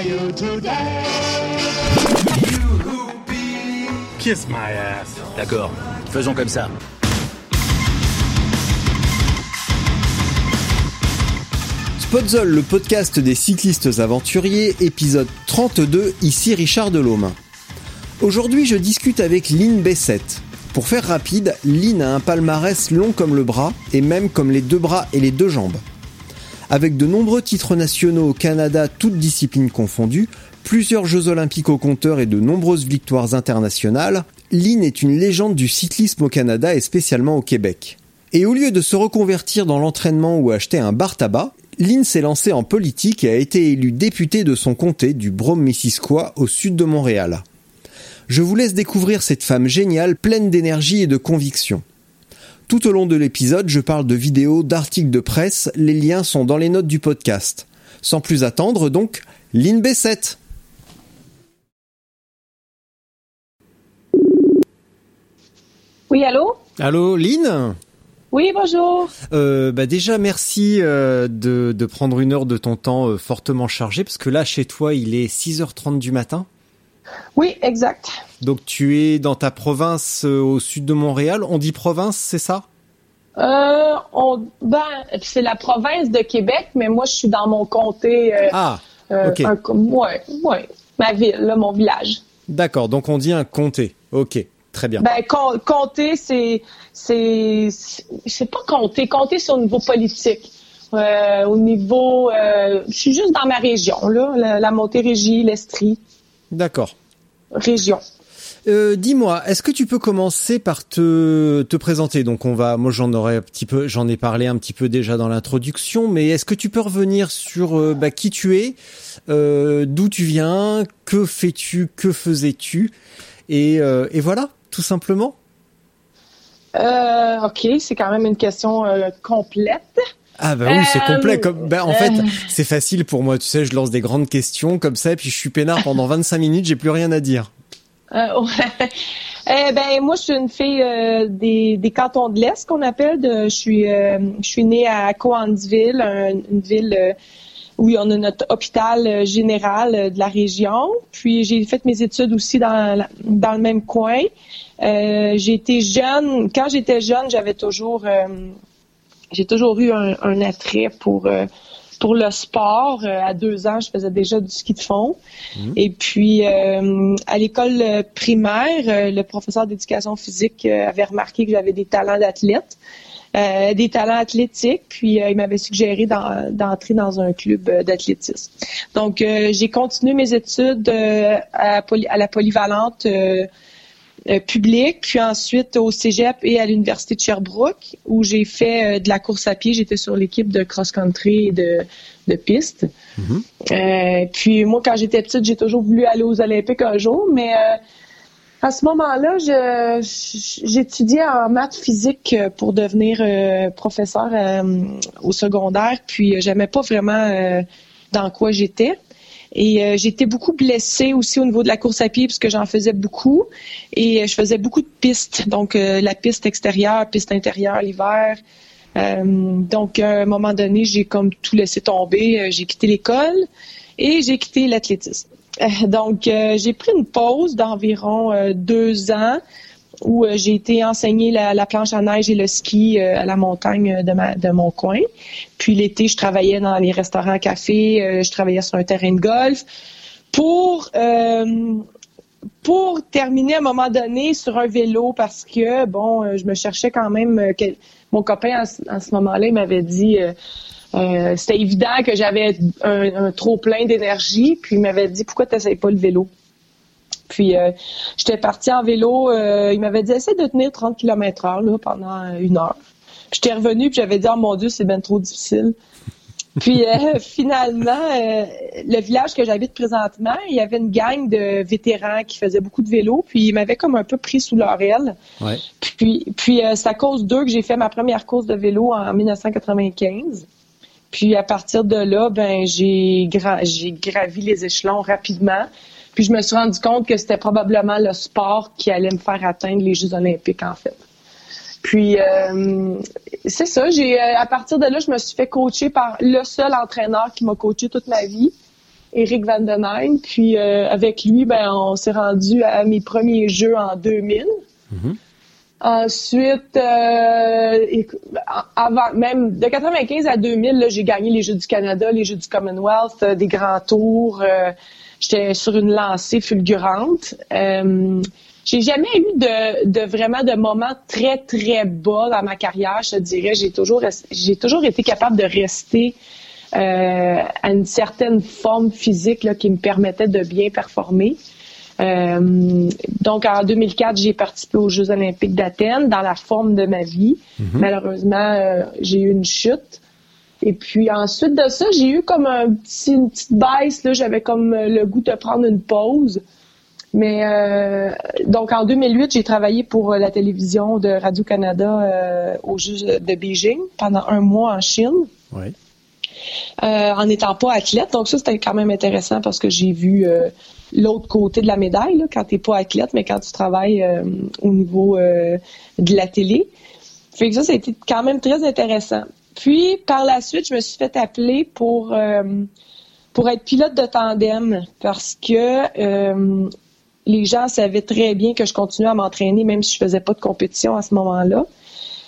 are you today? kiss my ass. D'accord, faisons comme ça. Podzol, le podcast des cyclistes aventuriers, épisode 32, ici Richard Delhomme. Aujourd'hui, je discute avec Lynn Bessette. Pour faire rapide, Lynn a un palmarès long comme le bras, et même comme les deux bras et les deux jambes. Avec de nombreux titres nationaux au Canada, toutes disciplines confondues, plusieurs Jeux olympiques au compteur et de nombreuses victoires internationales, Lynn est une légende du cyclisme au Canada et spécialement au Québec. Et au lieu de se reconvertir dans l'entraînement ou acheter un bar tabac, Lynn s'est lancé en politique et a été élu député de son comté du Brome-Missisquoi au sud de Montréal. Je vous laisse découvrir cette femme géniale, pleine d'énergie et de conviction. Tout au long de l'épisode, je parle de vidéos, d'articles de presse, les liens sont dans les notes du podcast. Sans plus attendre donc, Lynn Bessette. Oui, allô? Allô Lynn? Oui, bonjour. Euh, bah déjà merci euh, de, de prendre une heure de ton temps euh, fortement chargé parce que là chez toi il est 6h30 du matin. Oui, exact. Donc tu es dans ta province euh, au sud de Montréal. On dit province, c'est ça? Euh, on, ben, c'est la province de Québec, mais moi, je suis dans mon comté. euh, Ah, ok. un ouais, ouais, ma ville, là, mon village. d'accord. Donc on dit un comté. Ok, très bien. Ben, com- comté, c'est, c'est, c'est c'est pas comté. Comté, c'est au niveau politique. Au niveau, je suis juste dans ma région, là, la, la Montérégie, l'Estrie, D'accord. région. Euh, Dis-moi, est-ce que tu peux commencer par te, te présenter? Donc on va, moi j'en aurais un petit peu, j'en ai parlé un petit peu déjà dans l'introduction, mais est-ce que tu peux revenir sur euh, bah, qui tu es, euh, d'où tu viens, que fais-tu, que faisais-tu, et, euh, et voilà, tout simplement. Euh, ok, c'est quand même une question euh, complète. Ah bah oui, c'est Euh, complet. Comme, bah, en euh. fait, c'est facile pour moi. Tu sais, je lance des grandes questions comme ça, et puis je suis peinard pendant 25 minutes, j'ai plus rien à dire. Euh, ouais. Eh ben moi je suis une fille euh, des, des cantons de l'Est qu'on appelle. De, je suis euh, je suis née à Coansville, un- une ville euh, où on a notre hôpital euh, général euh, de la région. Puis j'ai fait mes études aussi dans dans le même coin. Euh, j'ai été jeune. Quand j'étais jeune, j'avais toujours euh, j'ai toujours eu un, un attrait pour euh, pour le sport. Euh, à deux ans, je faisais déjà du ski de fond. Et puis, euh, à l'école euh, primaire, euh, le professeur d'éducation physique avait remarqué que j'avais des talents d'athlète, euh, des talents athlétiques, puis euh, il m'avait suggéré d'en- d'entrer dans un club d'athlétisme. Donc, euh, j'ai continué mes études euh, à, poly- à la polyvalente euh, publique, puis ensuite au Cégep et à l'Université de Sherbrooke, où j'ai fait euh, de la course à pied. J'étais sur l'équipe de cross-country et de, de piste. Euh, puis moi, quand j'étais petite, j'ai toujours voulu aller aux Olympiques un jour, mais à ce moment-là, j'étudiais en maths physique pour devenir euh, professeur euh, au secondaire, puis j'aimais pas vraiment euh, dans quoi j'étais. Et euh, j'étais beaucoup blessée aussi au niveau de la course à pied parce que j'en faisais beaucoup et euh, je faisais beaucoup de pistes, donc euh, la piste extérieure, piste intérieure l'hiver. Euh, donc à un moment donné, j'ai comme tout laissé tomber. Euh, J'ai quitté l'école et j'ai quitté l'athlétisme. Donc j'ai pris une pause d'environ deux ans où euh, j'ai été enseigner la, la planche à neige et le ski euh, à la montagne de, ma, de mon coin. Puis l'été, je travaillais dans les restaurants cafés, euh, je travaillais sur un terrain de golf pour pour terminer à un moment donné sur un vélo parce que bon, je me cherchais quand même. quel- mon copain à, ce- moment-là, il m'avait dit. c'était évident que j'avais un, un trop plein d'énergie, puis il m'avait dit pourquoi tu n'essayes pas le vélo. Puis euh, j'étais partie en vélo. Euh, il m'avait dit essaie de tenir 30 km heure là, pendant une heure. J'étais revenue puis j'avais dit oh mon Dieu c'est bien trop difficile. Puis euh, finalement, le village que j'habite présentement, il y avait une gang de vétérans qui faisaient beaucoup de vélo, puis ils m'avaient comme un peu pris sous leur aile. Ouais. Puis, puis c'est à cause d'eux que j'ai fait ma première course de vélo en 1995. Puis à partir de là, ben j'ai j'ai gravi les échelons rapidement. Puis je me suis rendu compte que c'était probablement le sport qui allait me faire atteindre les Jeux olympiques en fait. Puis euh, c'est ça, j'ai à partir de là, je me suis fait coacher par le seul entraîneur qui m'a coaché toute ma vie, Eric Van Den Heim. Puis euh, avec lui, ben on s'est rendu à mes premiers Jeux en 2000. Ensuite, euh, avant même de 95 à 2000, j'ai gagné les Jeux du Canada, les Jeux du Commonwealth, euh, des grands tours. J'étais sur une lancée fulgurante. Euh, j'ai jamais eu de, de vraiment de moments très très bas dans ma carrière. Je te dirais, j'ai toujours j'ai toujours été capable de rester euh, à une certaine forme physique là, qui me permettait de bien performer. Euh, donc, en 2004, j'ai participé aux Jeux olympiques d'Athènes dans la forme de ma vie. Mhm. Malheureusement, euh, j'ai eu une chute. Et puis ensuite de ça, j'ai eu comme un petit, une petite baisse. Là, j'avais comme euh, le goût de prendre une pause. Mais euh, donc en 2008, j'ai travaillé pour la télévision de Radio Canada euh, aux Jeux de Beijing pendant un mois en Chine. Ouais. Euh, en n'étant pas athlète. Donc ça, c'était quand même intéressant parce que j'ai vu euh, l'autre côté de la médaille, là, quand tu n'es pas athlète, mais quand tu travailles euh, au niveau de la télé. Fait que ça, été quand même très intéressant. Puis, par la suite, je me suis fait appeler pour, pour être pilote de tandem parce que les gens savaient très bien que je continuais à m'entraîner même si je faisais pas de compétition à ce moment-là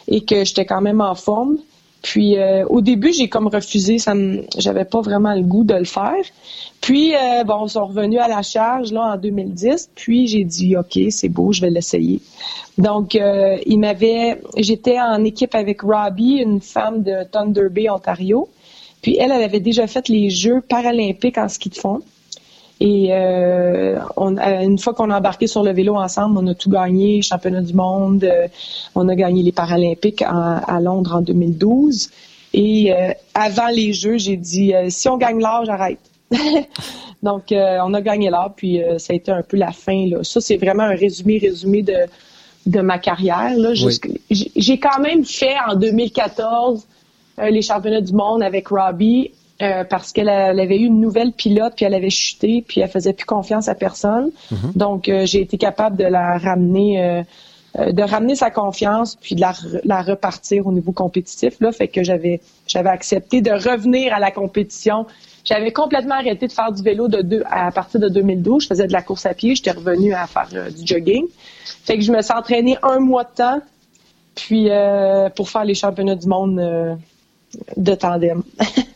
et que j'étais quand même en forme. Puis euh, au début, j'ai comme refusé, ça me, j'avais pas vraiment le goût de le faire. Puis euh, bon, ils sont revenus à la charge là en 2010. Puis j'ai dit ok, c'est beau, je vais l'essayer. Donc euh, il m'avait, j'étais en équipe avec Robbie, une femme de Thunder Bay, Ontario. Puis elle, elle avait déjà fait les Jeux paralympiques en ski de fond. Et euh, on, une fois qu'on a embarqué sur le vélo ensemble, on a tout gagné, championnat du monde, euh, on a gagné les Paralympiques à Londres en 2012. Et euh, avant les Jeux, j'ai dit si on gagne l'or, j'arrête. Donc on a gagné l'or, puis ça a été un peu la fin. Là. Ça, c'est vraiment un résumé, résumé de, de ma carrière. Là. J'ai quand même fait en 2014 les championnats du monde avec Robbie euh, parce qu'elle avait eu une nouvelle pilote, puis elle avait chuté, puis elle faisait plus confiance à personne. Mhm. Donc, euh, j'ai été capable de la ramener, euh, de ramener sa confiance, puis de la, repartir au niveau compétitif. Là, fait que j'avais, j'avais accepté de revenir à la compétition. J'avais complètement arrêté de faire du vélo de deux, à partir de 2012. Je faisais de la course à pied. J'étais revenue à faire du jogging. Fait que je me suis entraînée un mois de temps, puis pour faire les championnats du monde de tandem.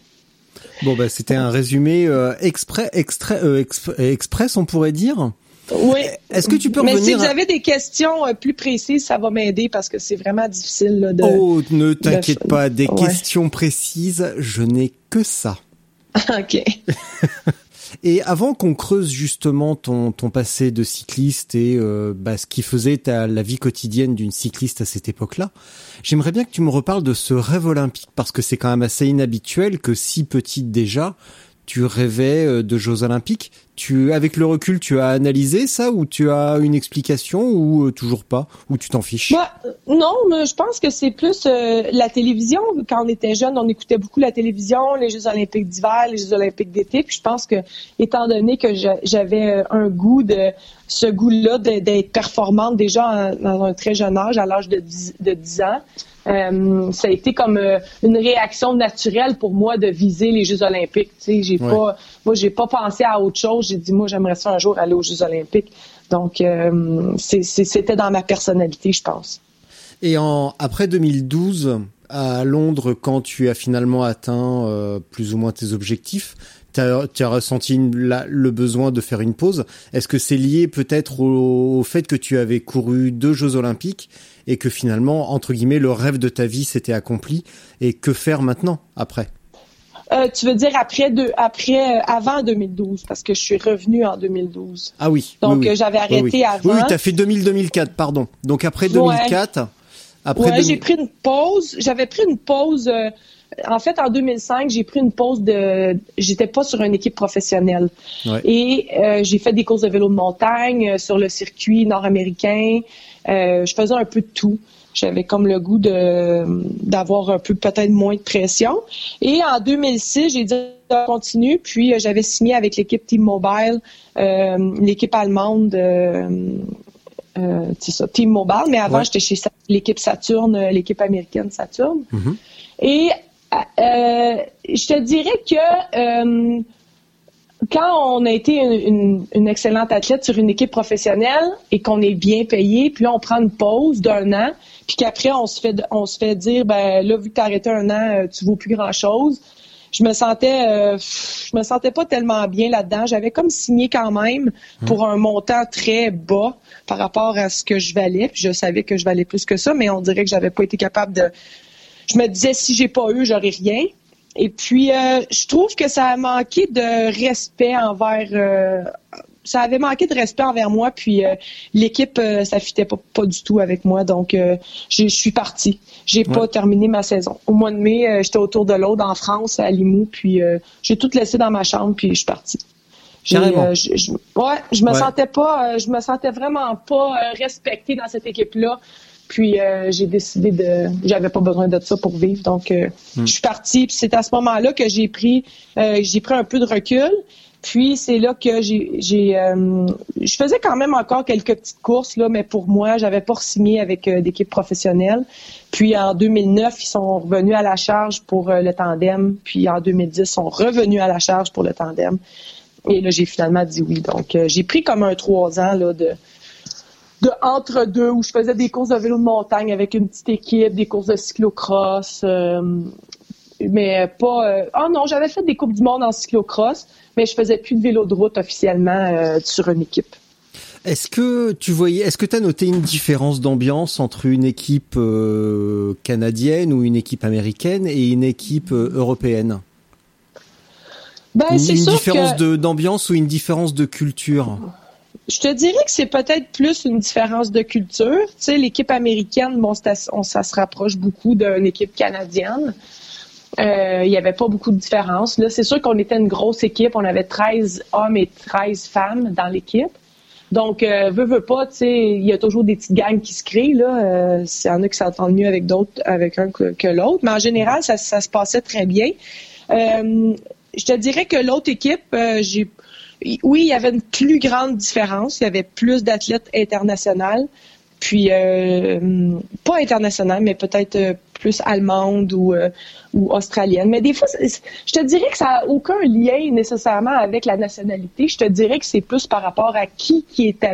Bon, bah, c'était un résumé euh, exprès, extrait, euh, express, on pourrait dire. Oui. Est-ce que tu peux Mais revenir si vous avez des questions euh, plus précises, ça va m'aider parce que c'est vraiment difficile là, de. Oh, ne t'inquiète pas, des questions précises, je n'ai que ça. ok. Et avant qu'on creuse justement ton, ton passé de cycliste et euh, bah, ce qui faisait ta, la vie quotidienne d'une cycliste à cette époque-là, j'aimerais bien que tu me reparles de ce rêve olympique parce que c'est quand même assez inhabituel que si petite déjà, tu rêvais euh, de Jeux Olympiques. Tu, avec le recul, tu as analysé ça ou tu as une explication ou euh, toujours pas? Ou tu t'en fiches? Bah, Non, mais je pense que c'est plus euh, la télévision. Quand on était jeune, on écoutait beaucoup la télévision, les Jeux Olympiques d'hiver, les Jeux Olympiques d'été. Puis je pense que, étant donné que j'avais un goût de ce goût-là d'être performante déjà dans un très jeune âge, à l'âge de de 10 ans, euh, ça a été comme euh, une réaction naturelle pour moi de viser les Jeux Olympiques. J'ai pas, moi, j'ai pas pensé à autre chose. J'ai dit, moi, j'aimerais ça un jour aller aux Jeux Olympiques. Donc, euh, c'était dans ma personnalité, je pense. Et après 2012, à Londres, quand tu as finalement atteint plus ou moins tes objectifs, tu as, ressenti le besoin de faire une pause. Est-ce que c'est lié peut-être au, fait que tu avais couru deux Jeux Olympiques et que finalement, entre guillemets, le rêve de ta vie s'était accompli? Et que faire maintenant après? Euh, tu veux dire après de, après euh, avant 2012 parce que je suis revenue en 2012. Ah oui. Donc oui, oui. euh, j'avais arrêté oui, oui. avant. Oui, tu as fait 2000-2004, pardon. Donc après 2004, après Ouais, 2000 j'ai pris une pause. J'avais pris une pause. euh, en fait, en 2005, j'ai pris une pause de. J'étais pas sur une équipe professionnelle. Ouais. Et euh, j'ai fait des courses de vélo de montagne euh, sur le circuit nord-américain. Euh, je faisais un peu de tout. J'avais comme le goût de d'avoir un peu peut-être moins de pression. Et en 2006, j'ai dit on continue. Puis euh, j'avais signé avec l'équipe Team Mobile, euh, l'équipe allemande. euh, euh, ça, Team Mobile, mais avant Ouais. j'étais chez l'équipe Saturne, l'équipe américaine Saturne. Mhm. Et euh, je te dirais que euh, quand on a été une, une- une excellente athlète sur une équipe professionnelle et qu'on est bien payé, puis là on prend une pause d'un an, puis qu'après on se fait on se fait dire ben là vu que t'as arrêté un an, euh, tu vaux plus grand chose. Je me sentais euh, je me sentais pas tellement bien là-dedans. J'avais comme signé quand même pour un montant très bas par rapport à ce que je valais. Puis je savais que je valais plus que ça, mais on dirait que j'avais pas été capable de je me disais si j'ai pas eu, j'aurais rien. Et puis euh, je trouve que ça a manqué de respect envers euh, ça avait manqué de respect envers moi puis euh, l'équipe euh, ça fitait pas, pas du tout avec moi donc euh, je suis partie. J'ai pas Ouais. terminé ma saison. Au mois de mai, euh, j'étais autour de l'aude en France à Limoux puis j'ai tout laissé dans ma chambre puis je suis partie. Carrément. je, je- ouais, je me Ouais. sentais pas, je me sentais vraiment pas respectée dans cette équipe-là. Puis euh, j'ai décidé de, j'avais pas besoin de ça pour vivre, donc euh, Hmm. je suis partie. Puis c'est à ce moment-là que j'ai pris, euh, j'ai pris un peu de recul. Puis c'est là que j'ai, j'ai, euh, je faisais quand même encore quelques petites courses là, mais pour moi, j'avais pas signé avec euh, d'équipe professionnelle. Puis en 2009, ils sont revenus à la charge pour euh, le tandem. Puis en 2010, ils sont revenus à la charge pour le tandem. Et là, j'ai finalement dit oui. Donc, euh, j'ai pris comme un trois ans là, de, de entre deux où je faisais des courses de vélo de montagne avec une petite équipe, des courses de cyclocross. euh, mais pas. euh, Ah non, j'avais fait des coupes du monde en cyclocross, mais je faisais plus de vélo de route officiellement euh, sur une équipe. Est-ce que tu voyais, est-ce que tu as noté une différence d'ambiance entre une équipe euh, canadienne ou une équipe américaine et une équipe euh, européenne? Ben, Une, une sûr différence que d'ambiance ou une différence de culture? Je te dirais que c'est peut-être plus une différence de culture. Tu sais, l'équipe américaine, bon, on, ça se rapproche beaucoup d'une équipe canadienne. Euh, il y avait pas beaucoup de différence. Là, c'est sûr qu'on était une grosse équipe. On avait 13 hommes et 13 femmes dans l'équipe. Donc, euh, veut pas, tu sais, il y a toujours des petites gangs qui se créent, là. Euh, il y en a qui s'entendent mieux avec d'autres, avec un que, l'autre. Mais en général, ça, ça se passait très bien. Euh, je te dirais que l'autre équipe, j'ai, oui, il y avait une plus grande différence. Il y avait plus d'athlètes internationales. Puis, euh, pas internationales, mais peut-être euh, plus allemandes ou, euh, ou australiennes. Mais des fois, je te dirais que ça n'a aucun lien nécessairement avec la nationalité. Je te dirais que c'est plus par rapport à qui qui est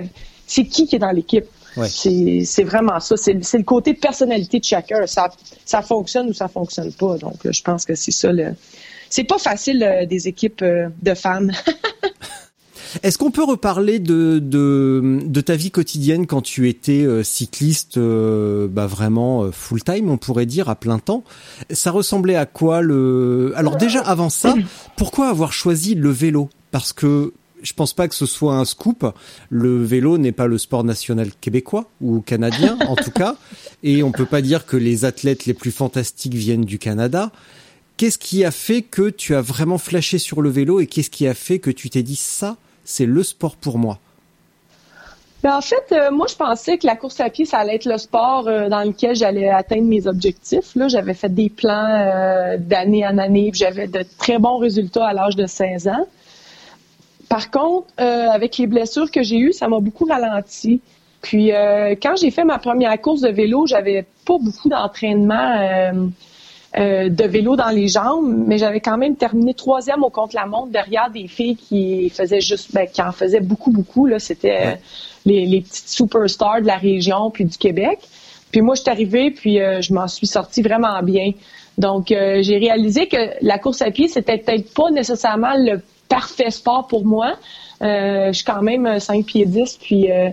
c'est qui qui est dans l'équipe. Ouais. C'est vraiment ça. C'est le côté personnalité de chacun. Ça, ça fonctionne ou ça fonctionne pas. Donc, je pense que c'est ça. Le... C'est pas facile euh, des équipes euh, de femmes. Est-ce qu'on peut reparler de, de, de ta vie quotidienne quand tu étais euh, cycliste euh, bah vraiment full time, on pourrait dire à plein temps? Ça ressemblait à quoi le Alors déjà avant ça, pourquoi avoir choisi le vélo? Parce que je pense pas que ce soit un scoop. Le vélo n'est pas le sport national québécois ou canadien en tout cas, et on peut pas dire que les athlètes les plus fantastiques viennent du Canada. Qu'est-ce qui a fait que tu as vraiment flashé sur le vélo et qu'est-ce qui a fait que tu t'es dit ça c'est le sport pour moi Ben, en fait, euh, moi, je pensais que la course à pied, ça allait être le sport euh, dans lequel j'allais atteindre mes objectifs. Là, j'avais fait des plans euh, d'année en année, j'avais de très bons résultats à l'âge de 16 ans. Par contre, avec les blessures que j'ai eues, ça m'a beaucoup ralenti. Puis, quand j'ai fait ma première course de vélo, j'avais pas beaucoup d'entraînement euh, de vélo dans les jambes, mais j'avais quand même terminé troisième au contre-la-montre derrière des filles qui faisaient juste, ben, qui en faisaient beaucoup, beaucoup. Là, c'était euh, les, les petites superstars de la région puis du Québec. Puis moi, je suis arrivée, puis euh, je m'en suis sortie vraiment bien. Donc, euh, j'ai réalisé que la course à pied, c'était peut-être pas nécessairement le parfait sport pour moi. Euh, je suis quand même 5 pieds 10, puis euh,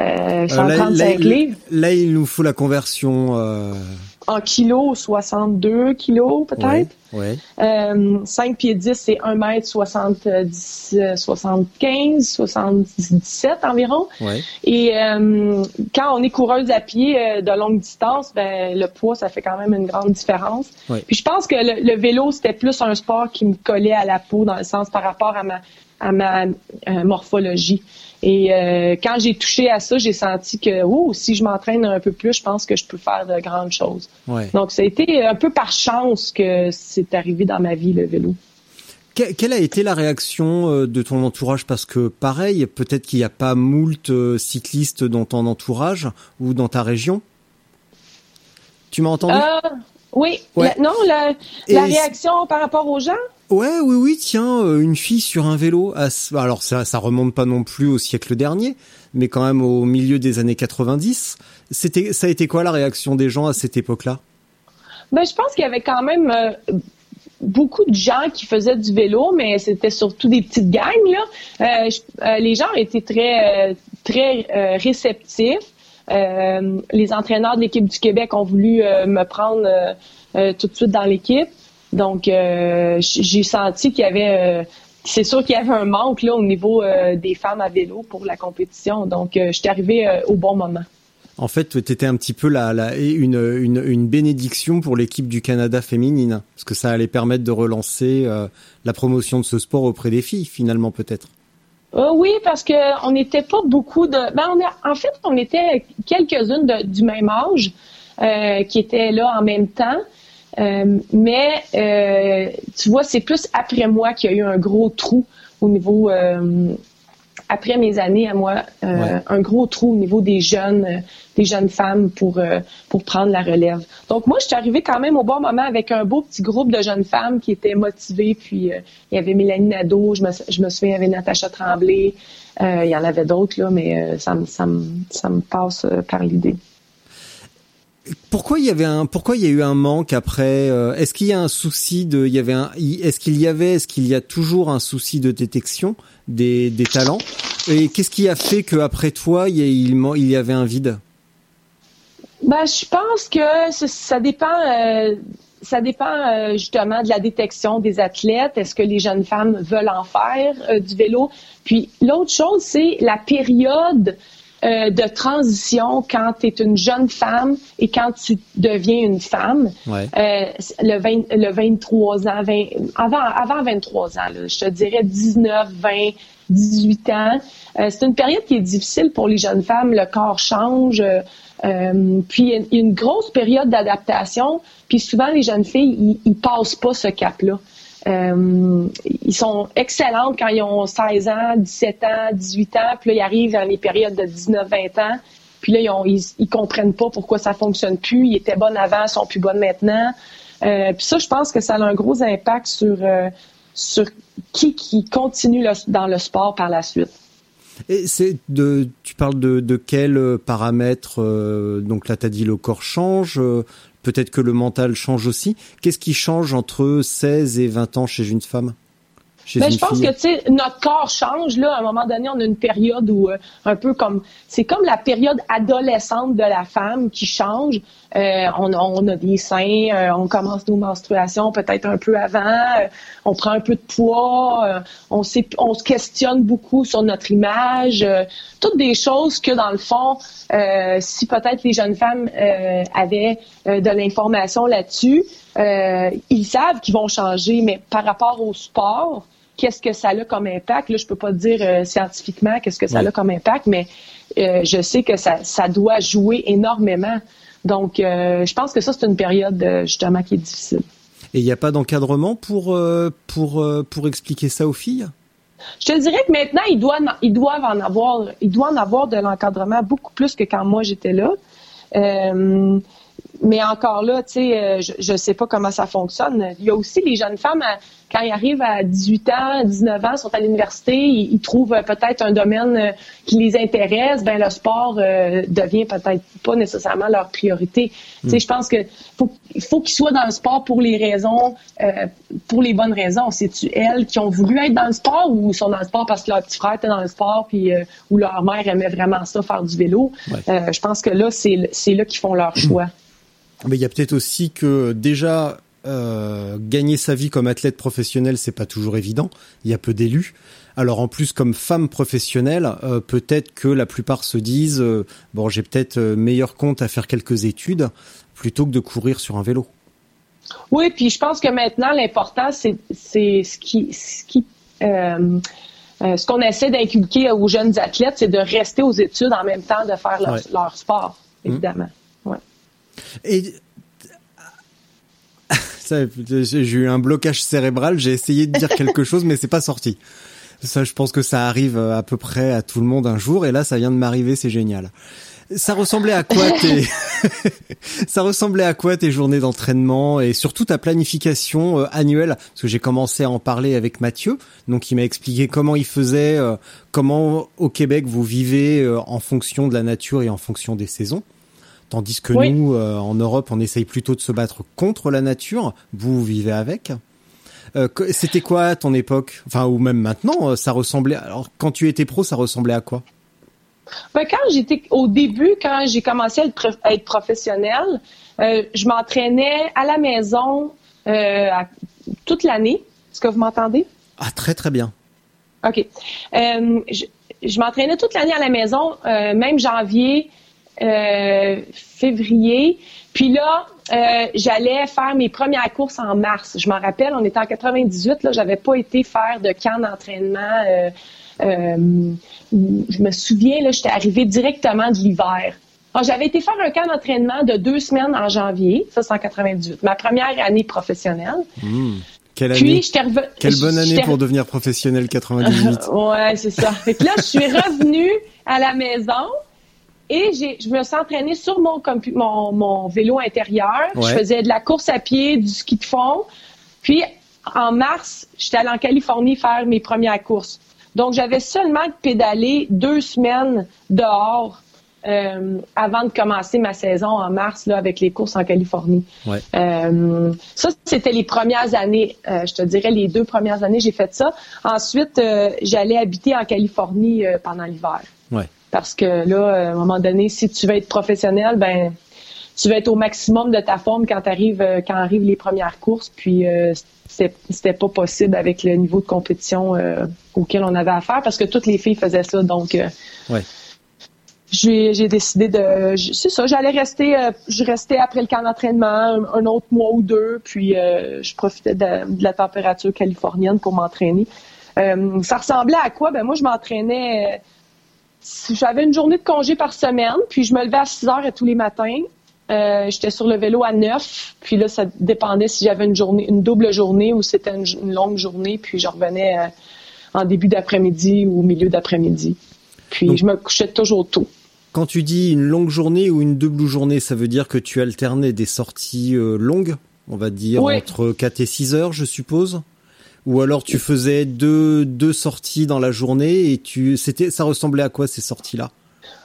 euh, 135 là, livres. Là, il nous faut la conversion. Euh... En kilos, 62 kilos peut-être. Euh, 5 pieds 10, c'est 1 mètre 70, euh, 75, 77 environ. ouais. Et euh, quand on est coureuse à pied euh, de longue distance, ben le poids, ça fait quand même une grande différence. Puis je pense que le, le vélo, c'était plus un sport qui me collait à la peau dans le sens par rapport à ma à ma euh, morphologie. Et euh, quand j'ai touché à ça, j'ai senti que oh, si je m'entraîne un peu plus, je pense que je peux faire de grandes choses. ouais. Donc ça a été un peu par chance que c'est arrivé dans ma vie le vélo. Que- Quelle a été la réaction euh, de ton entourage? Parce que pareil, peut-être qu'il n'y a pas moult euh, cyclistes dans ton entourage ou dans ta région. Tu m'as entendu? Euh, oui, Ouais. la- non, la, réaction par rapport aux gens? Ouais, oui, oui, tiens, euh, une fille sur un vélo. ce- Alors ça, ça remonte pas non plus au siècle dernier, mais quand même au milieu des années 90. C'était, ça a été quoi la réaction des gens à cette époque-là? Ben, je pense qu'il y avait quand même euh, beaucoup de gens qui faisaient du vélo, mais c'était surtout des petites gangs. Là. Euh, les gens étaient très, très réceptifs. Les entraîneurs de l'équipe du Québec ont voulu me prendre tout de suite dans l'équipe. Donc, euh, j'ai senti qu'il y avait... euh, c'est sûr qu'il y avait un manque là au niveau euh, des femmes à vélo pour la compétition. Donc, je suis arrivée au bon moment. En fait, tu étais un petit peu la, la, une, une, une bénédiction pour l'équipe du Canada féminine, parce que ça allait permettre de relancer la promotion de ce sport auprès des filles, finalement peut-être. Euh, oui, parce que on n'était pas beaucoup de. Ben, on a- en fait, on était quelques-unes de- du même âge euh, qui étaient là en même temps. Euh, mais euh, tu vois, c'est plus après moi qu'il y a eu un gros trou au niveau euh, après mes années à moi, euh, Ouais. un gros trou au niveau des jeunes, euh, des jeunes femmes pour euh, pour prendre la relève. Donc moi, je suis arrivée quand même au bon moment avec un beau petit groupe de jeunes femmes qui étaient motivées. Puis il y avait Mélanie Nadeau, je me je me souviens, il y avait Natacha Tremblay, euh, il y en avait d'autres là, mais euh, ça me ça me ça me passe par l'idée. Pourquoi il y avait un, pourquoi il y a eu un manque après euh, Est-ce qu'il y a un souci de, il y avait est-ce qu'il y avait, est-ce qu'il y a toujours un souci de détection des, des talents? Et qu'est-ce qui a fait que après toi, il il, y avait un vide? Ben, je pense que ça, dépend. euh, ça dépend euh, justement de la détection des athlètes. Est-ce que les jeunes femmes veulent en faire du vélo? Puis l'autre chose, c'est la période euh, de transition quand tu es une jeune femme et quand tu deviens une femme. Ouais. Euh, le, 20, le 23 ans, 20, avant, avant 23 ans, là, je te dirais 19, 20, 18 ans. Euh, c'est une période qui est difficile pour les jeunes femmes. Le corps change. euh, euh, puis il y a- il y a une grosse période d'adaptation. Puis souvent, les jeunes filles, ils, ils passent pas ce cap-là. Euh, ils sont excellentes quand ils ont 16 ans, 17 ans, 18 ans. Puis là, ils arrivent dans les périodes de 19, 20 ans. Puis là, ils, ont, ils, comprennent pas pourquoi ça fonctionne plus. Ils étaient bonnes avant, ils sont plus bonnes maintenant. Euh, puis ça, je pense que ça a un gros impact sur, euh, sur qui, qui continue dans le sport par la suite. C'est de, tu parles de, de quels paramètres Donc là, t'as dit le corps change. Peut-être que le mental change aussi. Qu'est-ce qui change entre 16 et 20 ans chez une femme? Chez Ben, je pense que tu sais notre corps change là. À un moment donné, on a une période où euh, un peu comme c'est comme la période adolescente de la femme qui change. Euh, on, a, on a des seins, euh, on commence nos menstruations peut-être un peu avant, euh, on prend un peu de poids, on, sait, on se questionne beaucoup sur notre image, toutes des choses que dans le fond, si peut-être les jeunes femmes avaient de l'information là-dessus, ils savent qu'ils vont changer, mais par rapport au sport, qu'est-ce que ça a comme impact? Là, je peux pas dire scientifiquement qu'est-ce que ça a comme impact, mais je sais que ça, ça doit jouer énormément. Donc, euh, je pense que ça, c'est une période euh, justement qui est difficile. Et il n'y a pas d'encadrement pour, euh, pour, euh, pour expliquer ça aux filles? Je te dirais que maintenant, ils doivent, ils doivent en avoir, ils doivent en avoir de l'encadrement beaucoup plus que quand moi j'étais là. Euh, mais encore là, tu sais, euh, je ne sais pas comment ça fonctionne. Il y a aussi les jeunes femmes, quand ils arrivent à 18 ans, 19 ans, sont à l'université, ils, trouvent euh, peut-être un domaine euh, qui les intéresse, ben le sport devient peut-être pas nécessairement leur priorité. Tu sais, je pense que faut, faut qu'ils soient dans le sport pour les raisons, pour les bonnes raisons. C'est-tu elles qui ont voulu être dans le sport ou sont dans le sport parce que leur petit frère était dans le sport puis ou leur mère aimait vraiment ça, faire du vélo? je pense que là, c'est là qu'ils font leur choix. Mais il y a peut-être aussi que déjà euh, gagner sa vie comme athlète professionnel, c'est pas toujours évident. Il y a peu d'élus. Alors en plus, comme femme professionnelle, euh, peut-être que la plupart se disent euh, bon, j'ai peut-être meilleur compte à faire quelques études plutôt que de courir sur un vélo. Oui, puis je pense que maintenant l'important c'est ce qui ce qui ce qu'on essaie d'inculquer aux jeunes athlètes, c'est de rester aux études en même temps de faire leur, sport, évidemment. Et j'ai eu un blocage cérébral, j'ai essayé de dire quelque chose, mais c'est pas sorti. Ça, je pense que ça arrive à peu près à tout le monde un jour, et là, ça vient de m'arriver, c'est génial. Ça ressemblait à quoi tes, ça ressemblait à quoi tes journées d'entraînement et surtout ta planification euh, annuelle? Parce que j'ai commencé à en parler avec Mathieu, donc il m'a expliqué comment il faisait, euh, comment au Québec vous vivez euh, en fonction de la nature et en fonction des saisons. Tandis que nous, euh, en Europe, on essaye plutôt de se battre contre la nature. Vous, vivez avec. Euh, c'était quoi à ton époque? Enfin, ou même maintenant, euh, ça ressemblait. Alors, quand tu étais pro, ça ressemblait à quoi? Ben, quand j'étais au début, quand j'ai commencé à être, professionnel, je m'entraînais à la maison toute l'année. Est-ce que vous m'entendez? Ah, très très bien. Ok. je, je m'entraînais toute l'année à la maison, même janvier. Euh, février. Puis là, euh, j'allais faire mes premières courses en mars. Je m'en rappelle, on était en 98, là, j'avais pas été faire de camp d'entraînement. Euh, je me souviens, là, j'étais arrivée directement de l'hiver. J'avais été faire un camp d'entraînement de deux semaines en janvier, ça c'est en 98, ma première année professionnelle. Mmh. Quelle année? Quelle bonne année pour devenir professionnel 98. ouais, c'est ça. Fait que là, je suis revenue à la maison. Et je me suis entraînée sur mon, mon, vélo intérieur. Je faisais de la course à pied, du ski de fond. Puis, en mars, j'étais allée en Californie faire mes premières courses. Donc, j'avais seulement pédalé deux semaines dehors euh, avant de commencer ma saison en mars là, avec les courses en Californie. Euh, ça, c'était les premières années. Euh, je te dirais les deux premières années, j'ai fait ça. Ensuite, j'allais habiter en Californie pendant l'hiver. Ouais. Parce que là, à un moment donné, si tu veux être professionnel, ben tu vas être au maximum de ta forme quand arrives euh, quand arrivent les premières courses. Puis euh, c'était pas possible avec le niveau de compétition euh, auquel on avait affaire parce que toutes les filles faisaient ça. Donc euh, ouais. j'ai décidé de c'est ça, j'allais rester je restais après le camp d'entraînement un, autre mois ou deux, puis je profitais de, la température californienne pour m'entraîner. ça ressemblait à quoi? Ben moi je m'entraînais j'avais une journée de congé par semaine, puis je me levais à 6 heures tous les matins. Euh, j'étais sur le vélo à 9, puis là, ça dépendait si j'avais une journée, une double journée ou c'était une, longue journée, puis je revenais euh, en début d'après-midi ou au milieu d'après-midi. Puis je me couchais toujours tôt. Quand tu dis une longue journée ou une double journée, ça veut dire que tu alternais des sorties euh, longues, on va dire entre 4 et 6 heures, je suppose? Ou alors tu faisais deux deux sorties dans la journée et tu c'était ça ressemblait à quoi ces sorties là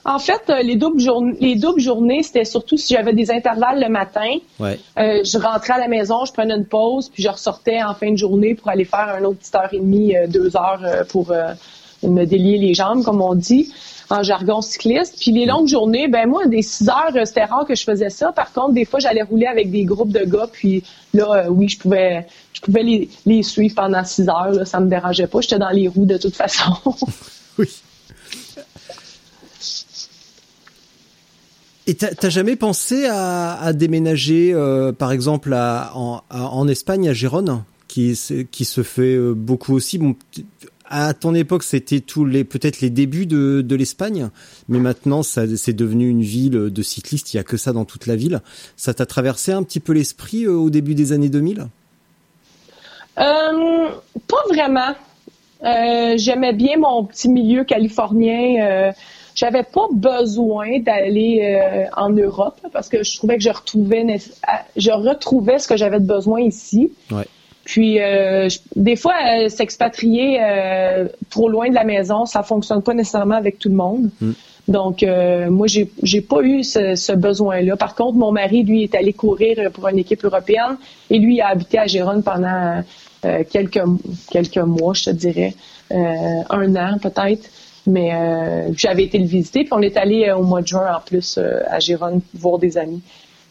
en fait, euh, les doubles journées, les doubles journées, c'était surtout si j'avais des intervalles le matin. Ouais. Euh, je rentrais à la maison, je prenais une pause, puis je ressortais en fin de journée pour aller faire un autre petite heure et demie, euh, deux heures pour me délier les jambes, comme on dit en jargon cycliste. Puis les longues journées, ben moi, des 6 heures, c'était rare que je faisais ça. Par contre, des fois, j'allais rouler avec des groupes de gars. Puis là, oui, je pouvais je pouvais les, les suivre pendant 6 heures. Là, ça me dérangeait pas. J'étais dans les roues de toute façon. oui. Et t'as jamais pensé à, déménager, euh, par exemple, en, en, Espagne, à Gérone, qui, qui se fait euh, beaucoup aussi? Bon, à ton époque, c'était tous les peut-être les débuts de, de l'Espagne, mais maintenant, ça c'est devenu une ville de cyclistes. Il y a que ça dans toute la ville. Ça t'a traversé un petit peu l'esprit euh, au début des années 2000 euh, Pas vraiment. Euh, J'aimais bien mon petit milieu californien. J'avais pas besoin d'aller en Europe parce que je trouvais que je retrouvais je retrouvais ce que j'avais de besoin ici. Ouais. Puis euh, des fois s'expatrier trop loin de la maison, ça fonctionne pas nécessairement avec tout le monde. Mm. Donc moi j'ai j'ai pas eu ce, ce besoin-là. Par contre, mon mari lui est allé courir pour une équipe européenne et lui a habité à Gérone pendant quelques quelques mois, je te dirais, un an peut-être. Mais euh, j'avais été le visiter, puis on est allé euh, au mois de juin en plus euh, à Gérone voir des amis.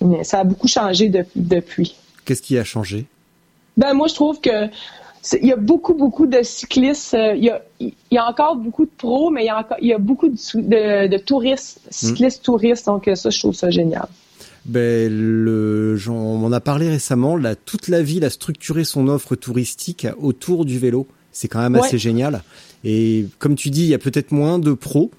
Mais ça a beaucoup changé depuis. Qu'est-ce qui a changé? Ben moi je trouve que il y a beaucoup, beaucoup de cyclistes. Il y a, il y a encore beaucoup de pros, mais il y a, encore, il y a beaucoup de, de, touristes, cyclistes touristes. Donc ça, je trouve ça génial. Ben, le, on en a parlé récemment. La, toute la ville a structuré son offre touristique autour du vélo. C'est quand même assez génial. Et comme tu dis, il y a peut-être moins de pros.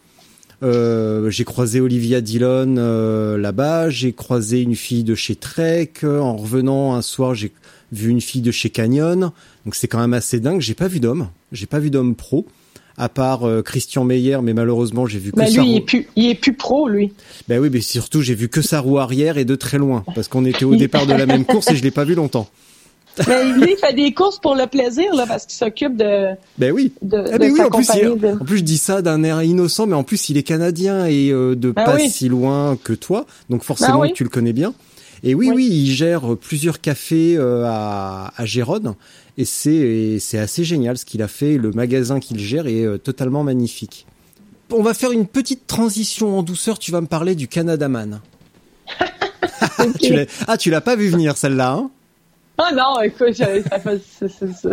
Euh, j'ai croisé Olivia Dillon euh, là-bas, j'ai croisé une fille de chez Trek. En revenant un soir, j'ai vu une fille de chez Canyon. Donc c'est quand même assez dingue. J'ai pas vu d'homme, j'ai pas vu d'homme pro, à part euh, Christian Meyer, mais malheureusement j'ai vu que bah, lui, il est plus, il est plus pro lui. Ben oui, mais surtout j'ai vu que sa roue arrière et de très loin, parce qu'on était au départ de la même course et je l'ai pas vu longtemps. Mais lui, il fait des courses pour le plaisir, là, parce qu'il s'occupe de. Ben oui. De, ah ben oui, en plus, en plus, je dis ça d'un air innocent, mais en plus, il est canadien et euh, de ben pas si loin que toi, donc forcément, ben tu le connais bien. Et oui, oui, il gère plusieurs cafés euh, à, à Gérone, et c'est c'est assez génial ce qu'il a fait. Le magasin qu'il gère est euh, totalement magnifique. On va faire une petite transition en douceur. Tu vas me parler du Canadaman. okay. ah, tu l'as pas vu venir celle-là, hein? Oh non, écoute,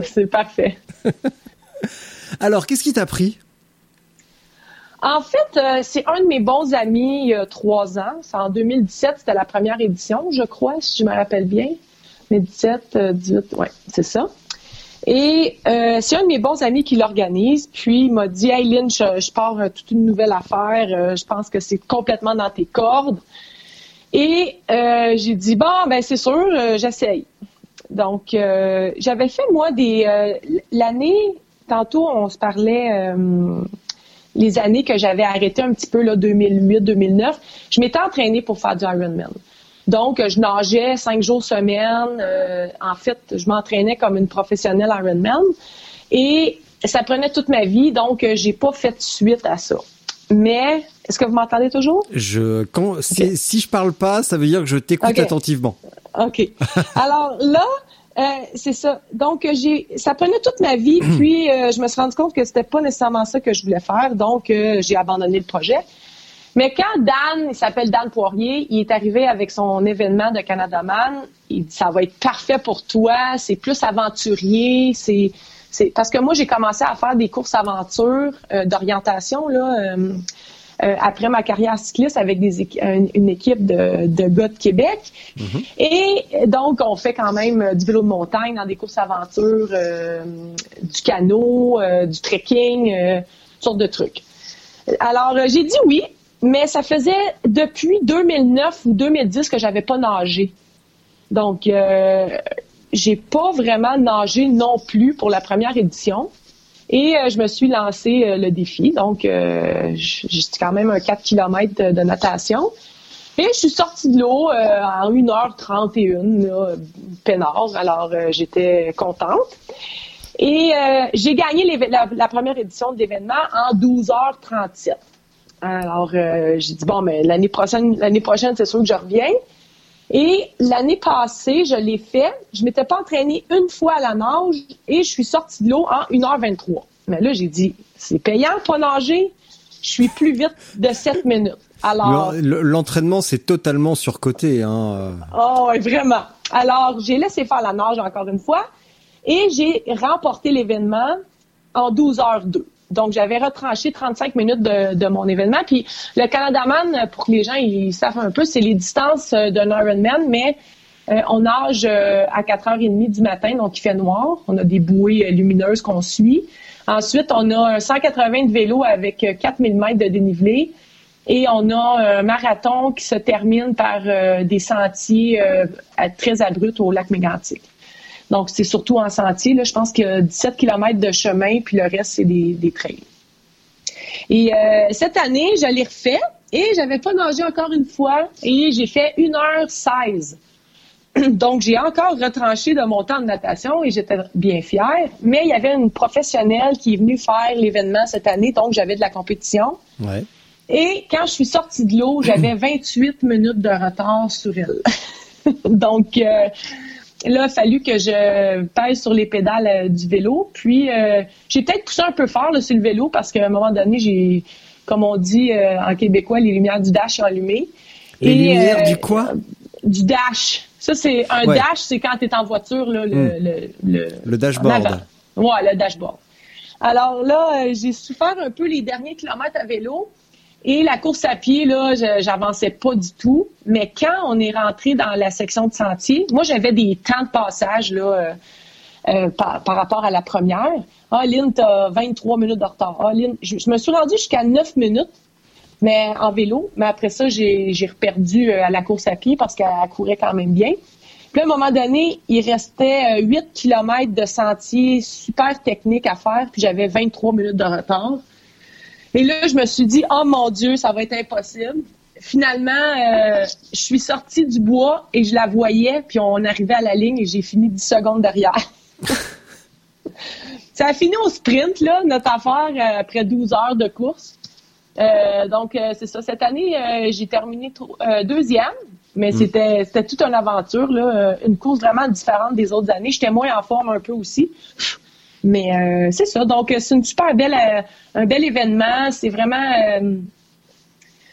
c'est parfait. Alors, qu'est-ce qui t'a pris? En fait, euh, c'est un de mes bons amis trois ans. C'est en 2017, c'était la première édition, je crois, si je me rappelle bien. 2017, 18, ouais, c'est ça. Et euh, c'est un de mes bons amis qui l'organise. Puis il m'a dit, hey Lynn, je, pars euh, toute une nouvelle affaire. je pense que c'est complètement dans tes cordes. Et j'ai dit, bon, ben c'est sûr, j'essaye. Donc, euh, j'avais fait, moi, des... Euh, l'année, tantôt, on se parlait... Euh, les années que j'avais arrêté un petit peu, là, 2008-2009, je m'étais entraînée pour faire du Ironman. Donc, je nageais cinq jours semaine. en fait, je m'entraînais comme une professionnelle Ironman. Et ça prenait toute ma vie, donc j'ai pas fait suite à ça. Mais, est-ce que vous m'entendez toujours? Je, quand, si, je parle pas, ça veut dire que je t'écoute attentivement. OK. Alors là, euh, c'est ça. Donc j'ai, ça prenait toute ma vie, puis euh, je me suis rendu compte que c'était pas nécessairement ça que je voulais faire, donc euh, j'ai abandonné le projet. Mais quand Dan, il s'appelle Dan Poirier, il est arrivé avec son événement de Canada Man, il dit ça va être parfait pour toi, c'est plus aventurier, c'est c'est parce que moi j'ai commencé à faire des courses aventures d'orientation là euh, après ma carrière cycliste avec des une, équipe de, de, gars de Québec. Mm-hmm. Et donc, on fait quand même euh, du vélo de montagne dans des courses aventures, euh, du canot, du trekking, toutes sortes de trucs. Alors, j'ai dit oui, mais ça faisait depuis 2009 ou 2010 que j'avais pas nagé. Donc, j'ai pas vraiment nagé non plus pour la première édition. Et euh, je me suis lancé euh, le défi. Donc, euh, j'ai quand même un 4 km de, natation. Et je suis sortie de l'eau en 1h31, là, peinard. Alors, j'étais contente. Et j'ai gagné la, la, première édition de l'événement en 12h37. Alors, j'ai dit, bon, mais l'année prochaine, l'année prochaine, c'est sûr que je reviens. Et l'année passée, je l'ai fait. Je m'étais pas entraînée une fois à la nage et je suis sortie de l'eau en 1h23. Mais là, j'ai dit, c'est payant pas nager. Je suis plus vite de 7 minutes. Alors. L'entraînement, c'est totalement surcoté, hein. Oh, vraiment. Alors, j'ai laissé faire la nage encore une fois et j'ai remporté l'événement en 12h02. Donc, j'avais retranché 35 minutes de, mon événement. Puis, le Canadaman, pour que les gens ils savent un peu, c'est les distances euh, d'un Ironman, mais euh, on nage euh, à 4h30 du matin, donc il fait noir. On a des bouées lumineuses qu'on suit. Ensuite, on a un 180 de vélo avec 4000 mètres de dénivelé. Et on a un marathon qui se termine par des sentiers très abrupts au lac Mégantic. Donc, c'est surtout en sentier. Là, je pense qu'il y a 17 km de chemin, puis le reste, c'est des, des trails. Et euh, cette année, je l'ai refait et j'avais pas nagé encore une fois et j'ai fait 1h16. Donc, j'ai encore retranché de mon temps de natation et j'étais bien fière. Mais il y avait une professionnelle qui est venue faire l'événement cette année, donc j'avais de la compétition. Ouais. Et quand je suis sortie de l'eau, j'avais 28 minutes de retard sur elle. donc, euh, là, il a fallu que je pèse sur les pédales euh, du vélo. Puis, euh, j'ai peut-être poussé un peu fort là, sur le vélo parce qu'à un moment donné, j'ai, comme on dit euh, en québécois, les lumières du dash sont allumées. Les Et, lumières euh, du quoi? du dash. Ça, c'est un Ouais. dash, c'est quand tu es en voiture, là, le, Hmm. le, le, Le dashboard. Ouais, le dashboard. Alors là, j'ai souffert un peu les derniers kilomètres à vélo. Et la course à pied, là, j'avançais pas du tout. Mais quand on est rentré dans la section de sentier, moi, j'avais des temps de passage, là, euh, euh, par, rapport à la première. Ah, Lynn, t'as 23 minutes de retard. Ah, Lynn, je, me suis rendue jusqu'à 9 minutes mais en vélo. Mais après ça, j'ai j'ai reperdu euh, à la course à pied parce qu'elle courait quand même bien. Puis à un moment donné, il restait euh, 8 km de sentier super technique à faire, puis j'avais 23 minutes de retard. Et là, je me suis dit, oh mon Dieu, ça va être impossible. Finalement, euh, je suis sortie du bois et je la voyais, puis on arrivait à la ligne et j'ai fini 10 secondes derrière. ça a fini au sprint, là, notre affaire, euh, après 12 heures de course. Euh, donc, euh, c'est ça. Cette année, euh, j'ai terminé deuxième, mais c'était c'était toute une aventure, là, une course vraiment différente des autres années. J'étais moins en forme un peu aussi. Mais euh, c'est ça. Donc, euh, c'est une super belle, euh, un bel événement. C'est vraiment...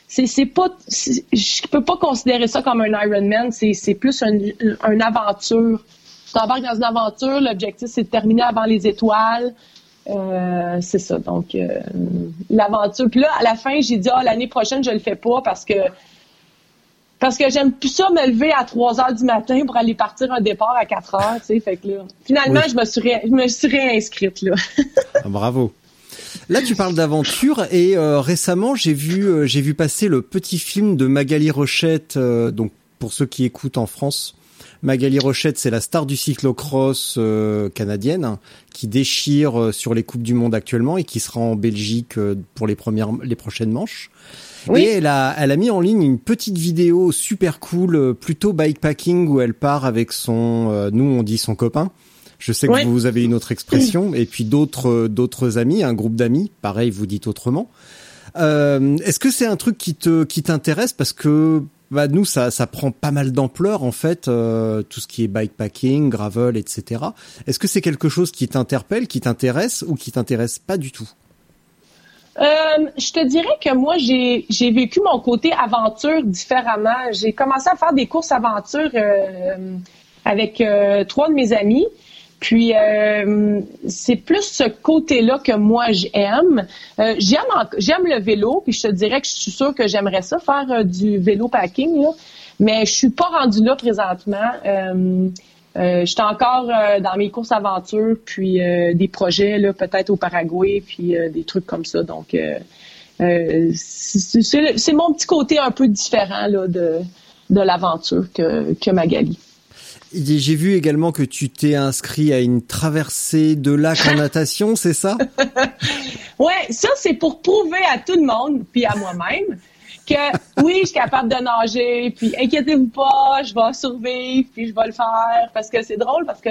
c'est pas... Je peux pas considérer ça comme un Ironman. C'est plus un, une aventure. Tu t'embarques dans une aventure. L'objectif, c'est de terminer avant les étoiles. C'est ça. Donc, l'aventure. Puis là, à la fin, j'ai dit, ah, l'année prochaine, je le fais pas parce que parce que j'aime plus ça me lever à 3 heures du matin pour aller partir un départ à 4 heures, tu sais. Fait que là, finalement, Oui. je me suis ré- je me suis réinscrite, là. Ah, bravo. Là, tu parles d'aventure et euh, récemment, j'ai vu, euh, j'ai vu passer le petit film de Magali Rochette. euh, donc, pour ceux qui écoutent en France, Magali Rochette, c'est la star du cyclocross euh, canadienne hein, qui déchire euh, sur les coupes du monde actuellement et qui sera en Belgique euh, pour les premières, les prochaines manches. Oui. Et elle a, elle a mis en ligne une petite vidéo super cool, euh, plutôt bikepacking, où elle part avec son, euh, nous on dit son copain. Je sais que vous avez une autre expression, et puis d'autres, euh, d'autres amis, un groupe d'amis, pareil, vous dites autrement. Euh, Est-ce que c'est un truc qui te, qui t'intéresse? Parce que bah nous ça, ça prend pas mal d'ampleur en fait, euh, tout ce qui est bikepacking, gravel, etc. Est-ce que c'est quelque chose qui t'interpelle, qui t'intéresse ou qui t'intéresse pas du tout? Euh, je te dirais que moi, j'ai vécu mon côté aventure différemment. J'ai commencé à faire des courses aventure euh, avec euh, trois de mes amis. Puis euh, c'est plus ce côté-là que moi j'aime. Euh, j'aime le vélo, puis je te dirais que je suis sûre que j'aimerais ça faire du vélo packing, là. mais je suis pas rendue là présentement. Euh, J'étais encore euh, dans mes courses aventure, puis euh, des projets là, peut-être au Paraguay, puis des trucs comme ça. Donc c'est mon petit côté un peu différent là, de, de l'aventure que, que Magali. J'ai vu également que tu t'es inscrit à une traversée de lac en natation, c'est ça? Ouais, ça c'est pour prouver à tout le monde puis à moi-même que oui, je suis capable de nager, puis inquiétez-vous pas, je vais survivre, puis je vais le faire parce que c'est drôle parce que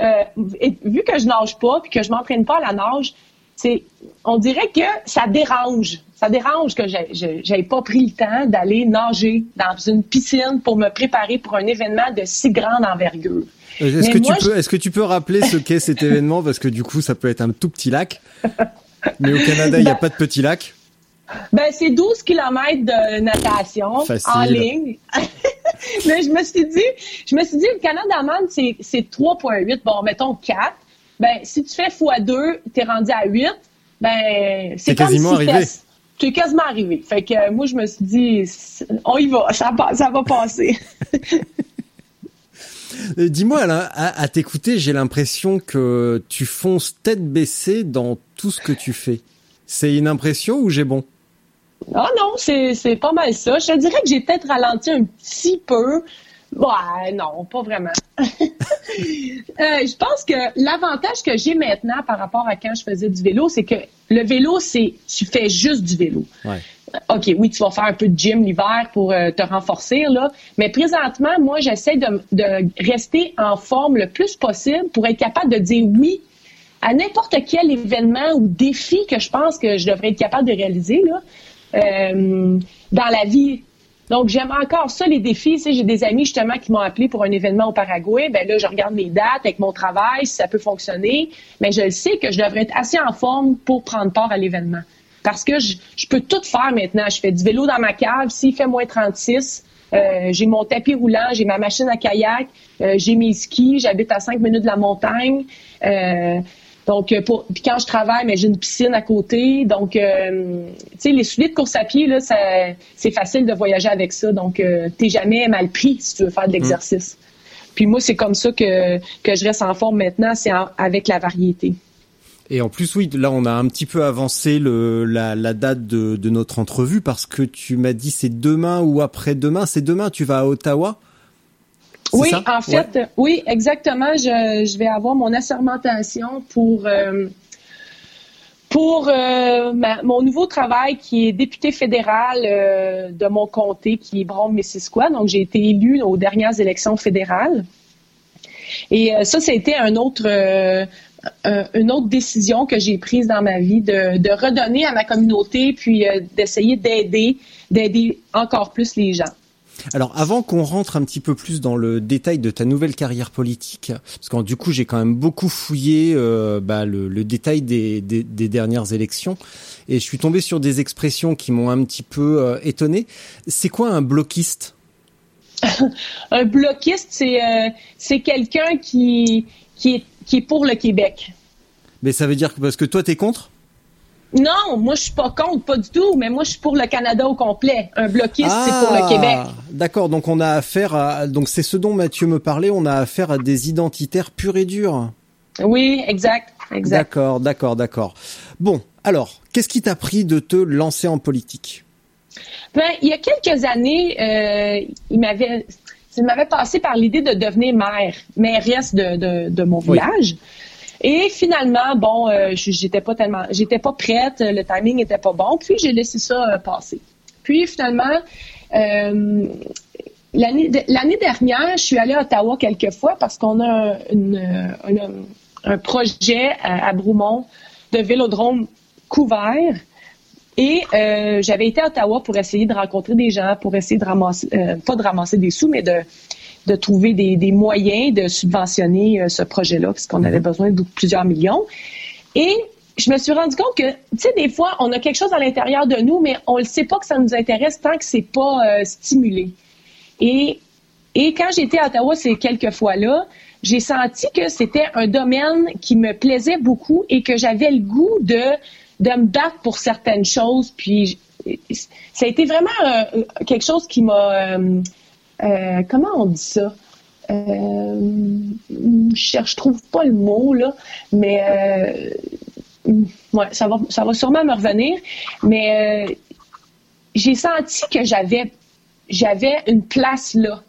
euh, et- vu que je nage pas puis que je m'entraîne pas à la nage, c'est on dirait que ça dérange, ça dérange que j'ai- pas pris le temps d'aller nager dans une piscine pour me préparer pour un événement de si grande envergure. Euh, Est-ce que, moi, tu peux, est-ce que tu peux rappeler ce qu'est cet événement? Parce que du coup, ça peut être un tout petit lac. Mais au Canada, il n'y a pas de petit lac. Ben, c'est 12 kilomètres de natation Facile. en ligne. Mais je me suis dit, je me suis dit, le Canada Man, c'est, c'est 3.8. Bon, mettons 4. Ben, si tu fais x2, t'es rendu à 8. Ben, c'est comme quasiment si arrivé. t'es- quasiment arrivé. Fait que euh, moi, je me suis dit, on y va, ça, ça va passer. Euh, Dis-moi, Alain, à, à t'écouter, j'ai l'impression que tu fonces tête baissée dans tout ce que tu fais. C'est une impression ou j'ai bon? Ah non, c'est, pas mal ça. Je te dirais que j'ai peut-être ralenti un petit peu Ouais, non, pas vraiment. Euh, je pense que l'avantage que j'ai maintenant par rapport à quand je faisais du vélo, c'est que le vélo, c'est tu fais juste du vélo. Ouais. OK, oui, tu vas faire un peu de gym l'hiver pour euh, te renforcer, là. Mais présentement, moi, j'essaie de, de rester en forme le plus possible pour être capable de dire oui à n'importe quel événement ou défi que je pense que je devrais être capable de réaliser, là, euh, dans la vie. Donc, j'aime encore ça, les défis. J'ai des amis, justement, qui m'ont appelé pour un événement au Paraguay. Ben là, je regarde mes dates avec mon travail, si ça peut fonctionner. Mais je sais que je devrais être assez en forme pour prendre part à l'événement. Parce que je, peux tout faire maintenant. Je fais du vélo dans ma cave. S'il fait moins 36, euh, j'ai mon tapis roulant, j'ai ma machine à kayak, euh, j'ai mes skis, j'habite à 5 minutes de la montagne. Donc, euh, pour, puis quand je travaille, mais j'ai une piscine à côté. Donc, euh, tu sais, les souliers de course à pied, là, c'est facile de voyager avec ça. Donc, euh, t'es jamais mal pris si tu veux faire de l'exercice. Puis moi, c'est comme ça que, que je reste en forme maintenant, c'est avec la variété. Et en plus, oui, là, on a un petit peu avancé le, la, date de, de notre entrevue parce que tu m'as dit c'est demain ou après-demain. C'est demain, tu vas à Ottawa? Oui, ça? en fait, Ouais. oui, exactement. Je, je vais avoir mon assermentation pour euh, pour euh, ma- mon nouveau travail qui est député fédéral euh, de mon comté, qui est Brome-Missisquoi. Donc, j'ai été élue aux dernières élections fédérales. Et euh, ça, c'était un autre, un- une autre décision que j'ai prise dans ma vie de, de redonner à ma communauté, puis d'essayer d'aider, d'aider encore plus les gens. Alors, avant qu'on rentre un petit peu plus dans le détail de ta nouvelle carrière politique, parce que du coup, j'ai quand même beaucoup fouillé euh, bah, le, le détail des, des, des dernières élections, et je suis tombé sur des expressions qui m'ont un petit peu euh, étonné. C'est quoi un bloquiste? Un bloquiste, c'est euh, c'est quelqu'un qui, qui, est, qui est pour le Québec. Mais ça veut dire que parce que toi, t'es contre? Non, moi, je suis pas contre, pas du tout, mais moi, je suis pour le Canada au complet. Un bloquiste, c'est pour le Québec. Ah, D'accord, donc on a affaire à donc c'est ce dont Mathieu me parlait, on a affaire à des identitaires purs et durs. Oui, exact, exact. D'accord, d'accord, d'accord. Bon, alors, qu'est-ce qui t'a pris de te lancer en politique? Ben, il y a quelques années, euh, il m'avait, il m'avait passé par l'idée de devenir maire, mairesse de, de, de mon Oui. village. Et finalement, bon, euh, j'étais pas tellement, j'étais pas prête, le timing était pas bon, puis j'ai laissé ça euh, passer. Puis finalement, euh, l'année de- l'année dernière, je suis allée à Ottawa quelques fois parce qu'on a un, projet à, à Bromont de vélodrome couvert. Et j'avais été à Ottawa pour essayer de rencontrer des gens, pour essayer de ramasser, pas de ramasser des sous, mais de, de trouver des, des moyens de subventionner euh, ce projet-là, parce qu'on avait besoin de plusieurs millions. Et je me suis rendu compte que, tu sais, des fois, on a quelque chose à l'intérieur de nous, mais on ne sait pas que ça nous intéresse tant que c'est pas euh, stimulé. Et, et quand j'étais à Ottawa ces quelques fois-là, j'ai senti que c'était un domaine qui me plaisait beaucoup et que j'avais le goût de, de me battre pour certaines choses. Puis ça a été vraiment euh, quelque chose qui m'a... euh, euh, comment on dit ça? Euh, je cherche, je trouve pas le mot, là, mais euh, ça va, ça va sûrement me revenir. Mais j'ai senti que j'avais j'avais une place là,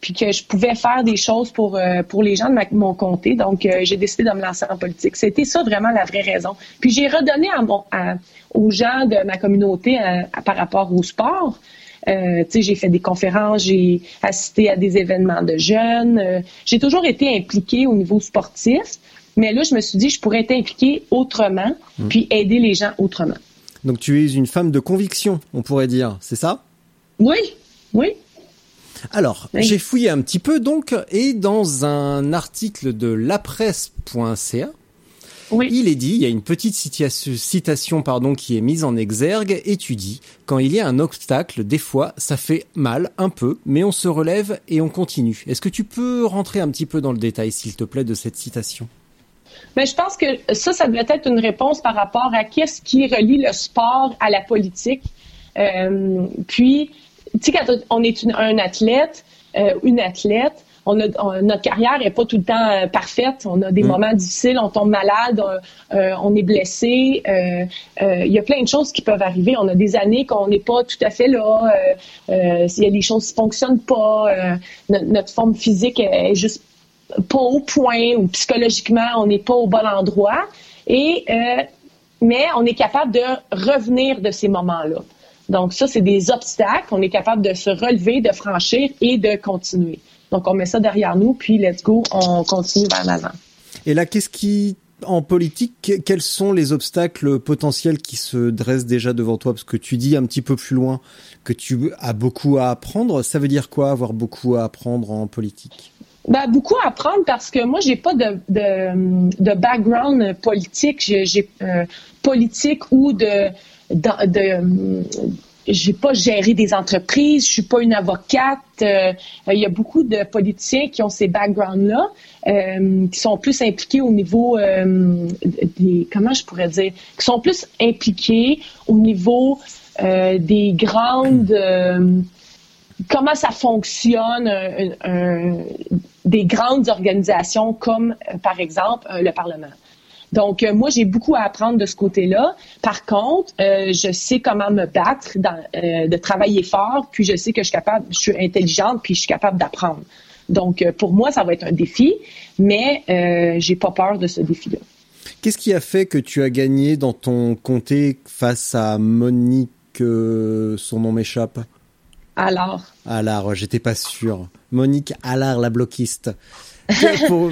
puis que je pouvais faire des choses pour pour les gens de mon comté. Donc j'ai décidé de me lancer en politique. C'était ça vraiment la vraie raison. Puis j'ai redonné à mon à- aux gens de ma communauté par rapport au sport. Euh, j'ai fait des conférences, j'ai assisté à des événements de jeunes. euh, j'ai toujours été impliquée au niveau sportif, mais là je me suis dit je pourrais être impliquée autrement, puis aider les gens autrement. Donc tu es une femme de conviction, on pourrait dire, c'est ça? Oui, oui. Alors, Oui. j'ai fouillé un petit peu donc, et dans un article de lapresse.ca, Oui. il est dit, il y a une petite citation pardon qui est mise en exergue, et tu dis, quand il y a un obstacle, des fois, ça fait mal, un peu, mais on se relève et on continue. Est-ce que tu peux rentrer un petit peu dans le détail, s'il te plaît, de cette citation? Mais je pense que ça, ça devrait être une réponse par rapport à qu'est-ce qui relie le sport à la politique. Euh, puis, tu sais, quand on est une- un athlète, euh, une athlète, on a, notre carrière est pas tout le temps euh, parfaite. On a des Mm. moments difficiles, on tombe malade, on, euh, on est blessé. euh, euh, Il y a plein de choses qui peuvent arriver. On a des années qu'on n'est pas tout à fait là. S'il y a des choses qui fonctionnent pas, no- notre forme physique est juste pas au point ou psychologiquement on n'est pas au bon endroit. Et mais on est capable de revenir de ces moments-là. Donc ça, c'est des obstacles. On est capable de se relever, de franchir et de continuer. Donc on met ça derrière nous, puis let's go, on continue vers l'avant. Et là, qu'est-ce qui, en politique, que- quels sont les obstacles potentiels qui se dressent déjà devant toi? Parce que tu dis un petit peu plus loin que tu as beaucoup à apprendre. Ça veut dire quoi, avoir beaucoup à apprendre en politique? Ben, beaucoup à apprendre parce que moi, j'ai pas de, de, de background politique. J'ai, j'ai, euh, politique ou de, de, de- j'ai pas géré des entreprises. Je suis pas une avocate. Euh, Il y a beaucoup de politiciens qui ont ces backgrounds-là, euh, qui sont plus impliqués au niveau euh, des, comment je pourrais dire, qui sont plus impliqués au niveau des grandes comment ça fonctionne, des grandes organisations comme, par exemple, le Parlement. Donc, euh, moi, j'ai beaucoup à apprendre de ce côté-là. Par contre, euh, je sais comment me battre, dans, euh, de travailler fort, puis je sais que je suis capable, je suis intelligente, puis je suis capable d'apprendre. Donc, pour moi, ça va être un défi, mais euh, j'ai pas peur de ce défi-là. Qu'est-ce qui a fait que tu as gagné dans ton comté face à Monique, son nom m'échappe? Alors, Allard, j'étais pas sûr. Monique Allard, la bloquiste. Pour-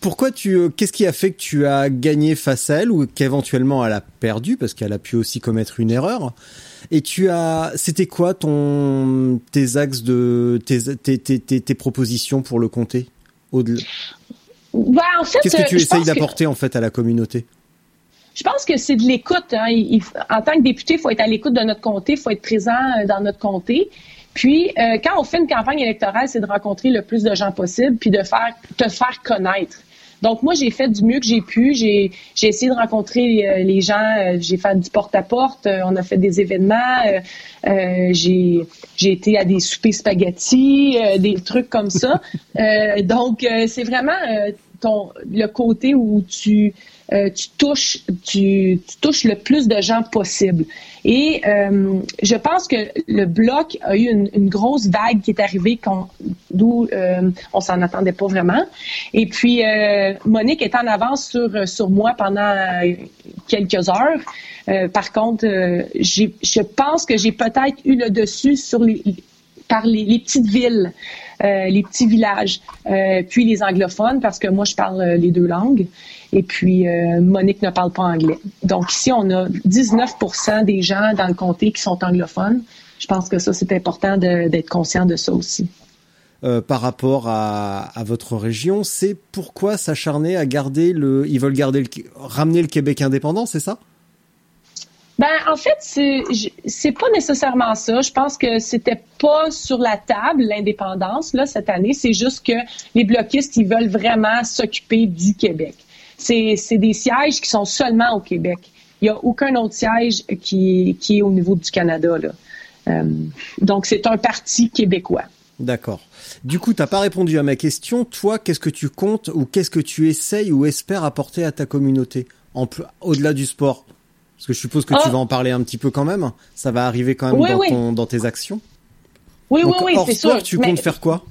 pourquoi tu, euh, qu'est-ce qui a fait que tu as gagné face à elle ou qu'éventuellement elle a perdu parce qu'elle a pu aussi commettre une erreur? Et tu as, c'était quoi ton, tes axes de, tes, tes, tes, tes, propositions pour le comté? Au-delà- en fait, Qu'est-ce que euh, tu essayes que- d'apporter en fait à la communauté? Je pense que c'est de l'écoute. Hein. En tant que député, il faut être à l'écoute de notre comté, il faut être présent euh, dans notre comté. Puis, euh, quand on fait une campagne électorale, c'est de rencontrer le plus de gens possible, puis de faire te faire connaître. Donc, moi, j'ai fait du mieux que j'ai pu. J'ai j'ai essayé de rencontrer euh, les gens. euh, j'ai fait du porte-à-porte. euh, on a fait des événements. euh, j'ai j'ai été à des soupers spaghetti, euh, des trucs comme ça. Euh, donc, euh, c'est vraiment euh, ton le côté où tu euh, tu touches le plus de gens possible. Et euh, je pense que le bloc a eu une, grosse vague qui est arrivée d'où euh, on s'en attendait pas vraiment. Et puis euh, Monique est en avance sur moi pendant quelques heures. Par contre, je pense que j'ai peut-être eu le dessus sur par les, petites villes, les petits villages, puis les anglophones, parce que moi, je parle les deux langues. Et puis, euh, Monique ne parle pas anglais. Donc, ici, on a 19% des gens dans le comté qui sont anglophones. Je pense que ça, c'est important d'être conscient de ça aussi. euh, par rapport à, à votre région C'est pourquoi s'acharner à garder le, ils veulent garder le, ramener le Québec indépendant, c'est ça? Ben, en fait, c'est pas nécessairement ça. Je pense que c'était pas sur la table l'indépendance là cette année. C'est juste que les bloquistes ils veulent vraiment s'occuper du Québec. C'est des sièges qui sont seulement au Québec. Il y a aucun autre siège qui qui est au niveau du Canada là. Euh, donc c'est un parti québécois. D'accord. Du coup, t'as pas répondu à ma question. Toi, qu'est-ce que tu comptes ou qu'est-ce que tu essayes ou espères apporter à ta communauté? Au-delà du sport Parce que je suppose que tu Ah. vas en parler un petit peu quand même. Ça va arriver quand même Oui, dans, oui. ton, dans tes actions. Oui, Donc, oui, oui, c'est sûr. tu Mais- comptes faire quoi?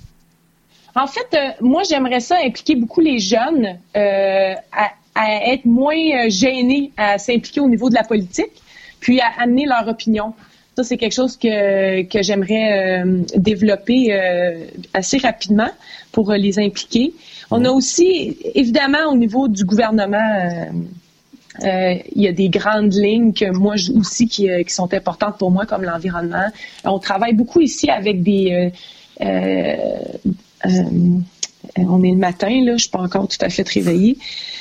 En fait, euh, moi, j'aimerais ça impliquer beaucoup les jeunes euh, à, à être moins euh, gênés à s'impliquer au niveau de la politique, puis à amener leur opinion. Ça, c'est quelque chose que, que j'aimerais euh, développer assez rapidement pour les impliquer. On a aussi, évidemment, au niveau du gouvernement, euh, il y a des grandes lignes que moi aussi qui, qui sont importantes pour moi, comme l'environnement. On travaille beaucoup ici avec des... euh, on est le matin, là, je suis pas encore tout à fait réveillée,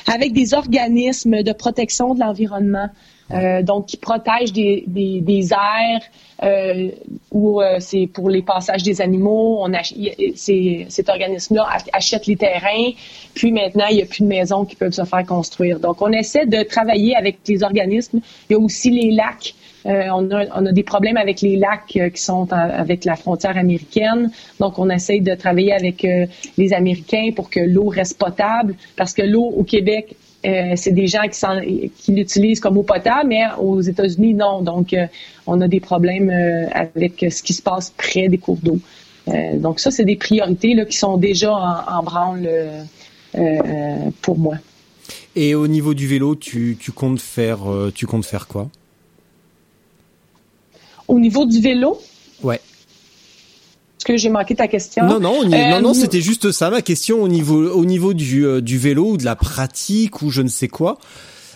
avec des organismes de protection de l'environnement, euh, donc qui protègent des, des, des aires, euh, où euh, c'est pour les passages des animaux. On ach- cet organisme-là ach- achète les terrains, puis maintenant il n'y a plus de maisons qui peuvent se faire construire. Donc on essaie de travailler avec les organismes. Il y a aussi les lacs Euh, on, a, des problèmes avec les lacs euh, qui sont avec la frontière américaine. Donc, on essaye de travailler avec euh, les Américains pour que l'eau reste potable parce que l'eau au Québec, c'est des gens qui, l'utilisent comme eau potable, mais aux États-Unis, non. Donc, on a des problèmes avec ce qui se passe près des cours d'eau. donc, ça, c'est des priorités là, qui sont déjà en, branle pour moi. Et au niveau du vélo, tu comptes faire, tu comptes faire quoi? Au niveau du vélo? Ouais. Est-ce que j'ai manqué ta question? Non, non, non, non, euh, c'était juste ça, ma question au niveau, au niveau du, euh, du vélo ou de la pratique ou je ne sais quoi.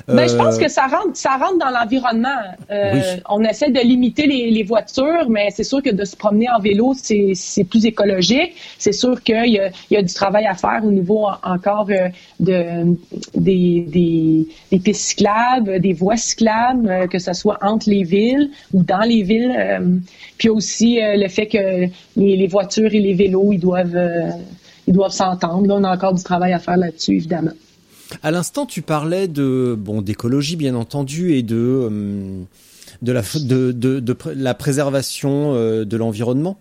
Ben, je pense euh, que ça rentre, ça rentre dans l'environnement. Euh, On essaie de limiter les, les voitures, mais c'est sûr que de se promener en vélo, c'est plus écologique. C'est sûr qu'il y a, il y a du travail à faire au niveau encore euh, de, des, des, des pistes cyclables, des voies cyclables, que ce soit entre les villes ou dans les villes. puis aussi le fait que les, les, voitures et les vélos, ils doivent, ils doivent s'entendre. Là, on a encore du travail à faire là-dessus, évidemment. À l'instant, tu parlais de bon d'écologie bien entendu et de euh, de la de, de, de, la préservation euh, de l'environnement.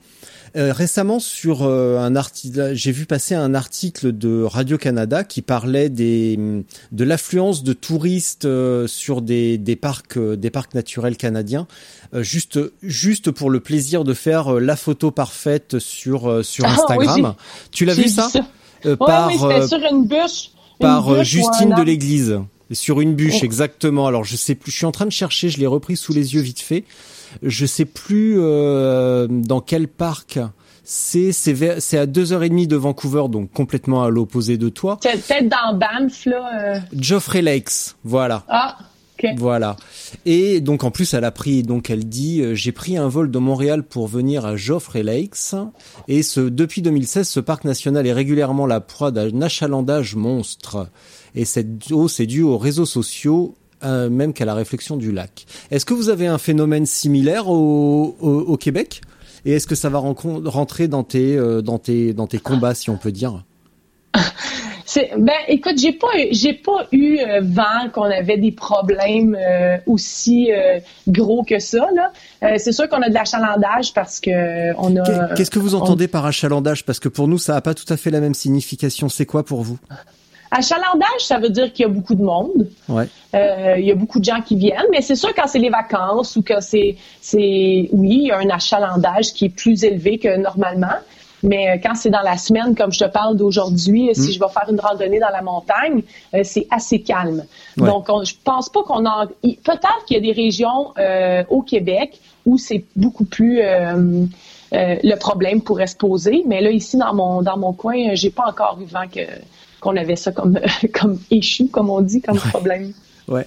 Euh, récemment, sur un article, j'ai vu passer un article de Radio Canada qui parlait des de l'affluence de touristes sur des, des parcs des parcs naturels canadiens, juste juste pour le plaisir de faire la photo parfaite sur sur ah Instagram. tu l'as vu ça, par, oui, c'était sur une bûche par euh, Justine de l'Église sur une bûche oh. exactement. Alors je sais plus, je suis en train de chercher, je l'ai repris sous les yeux vite fait. Je sais plus euh, dans quel parc. C'est c'est à deux heures et demie de Vancouver, donc complètement à l'opposé de toi. C'est peut-être dans Banff là. Euh. Geoffrey Lakes, voilà. Ah. Voilà. Et donc en plus elle a pris donc elle dit euh, j'ai pris un vol de Montréal pour venir à Joffre Lakes. Et ce depuis 2016 ce parc national est régulièrement la proie d'un achalandage monstre. Et cette hausse est due aux réseaux sociaux euh, même qu'à la réflexion du lac. Est-ce que vous avez un phénomène similaire au, au, Québec? Et est-ce que ça va rentrer dans tes euh, dans tes dans tes combats si on peut dire? ben, écoute, j'ai pas, j'ai pas eu euh, vent qu'on avait des problèmes euh, aussi euh, gros que ça. Là. c'est sûr qu'on a de l'achalandage parce que on a. Qu'est-ce que vous entendez par achalandage? Parce que pour nous, ça a pas tout à fait la même signification. C'est quoi pour vous? Achalandage, ça veut dire qu'il y a beaucoup de monde. Ouais. il y a beaucoup de gens qui viennent, mais c'est sûr quand c'est les vacances ou que c'est, c'est, oui, il y a un achalandage qui est plus élevé que normalement. Mais euh, quand c'est dans la semaine, comme je te parle d'aujourd'hui, si mm. je vais faire une randonnée dans la montagne, euh, c'est assez calme. Donc, je pense pas qu'on a... Peut-être qu'il y a des régions euh, au Québec où c'est beaucoup plus... le problème pourrait se poser, mais là ici dans mon dans mon coin, j'ai pas encore eu vent que qu'on avait ça comme comme échu, comme on dit, comme problème. Ouais.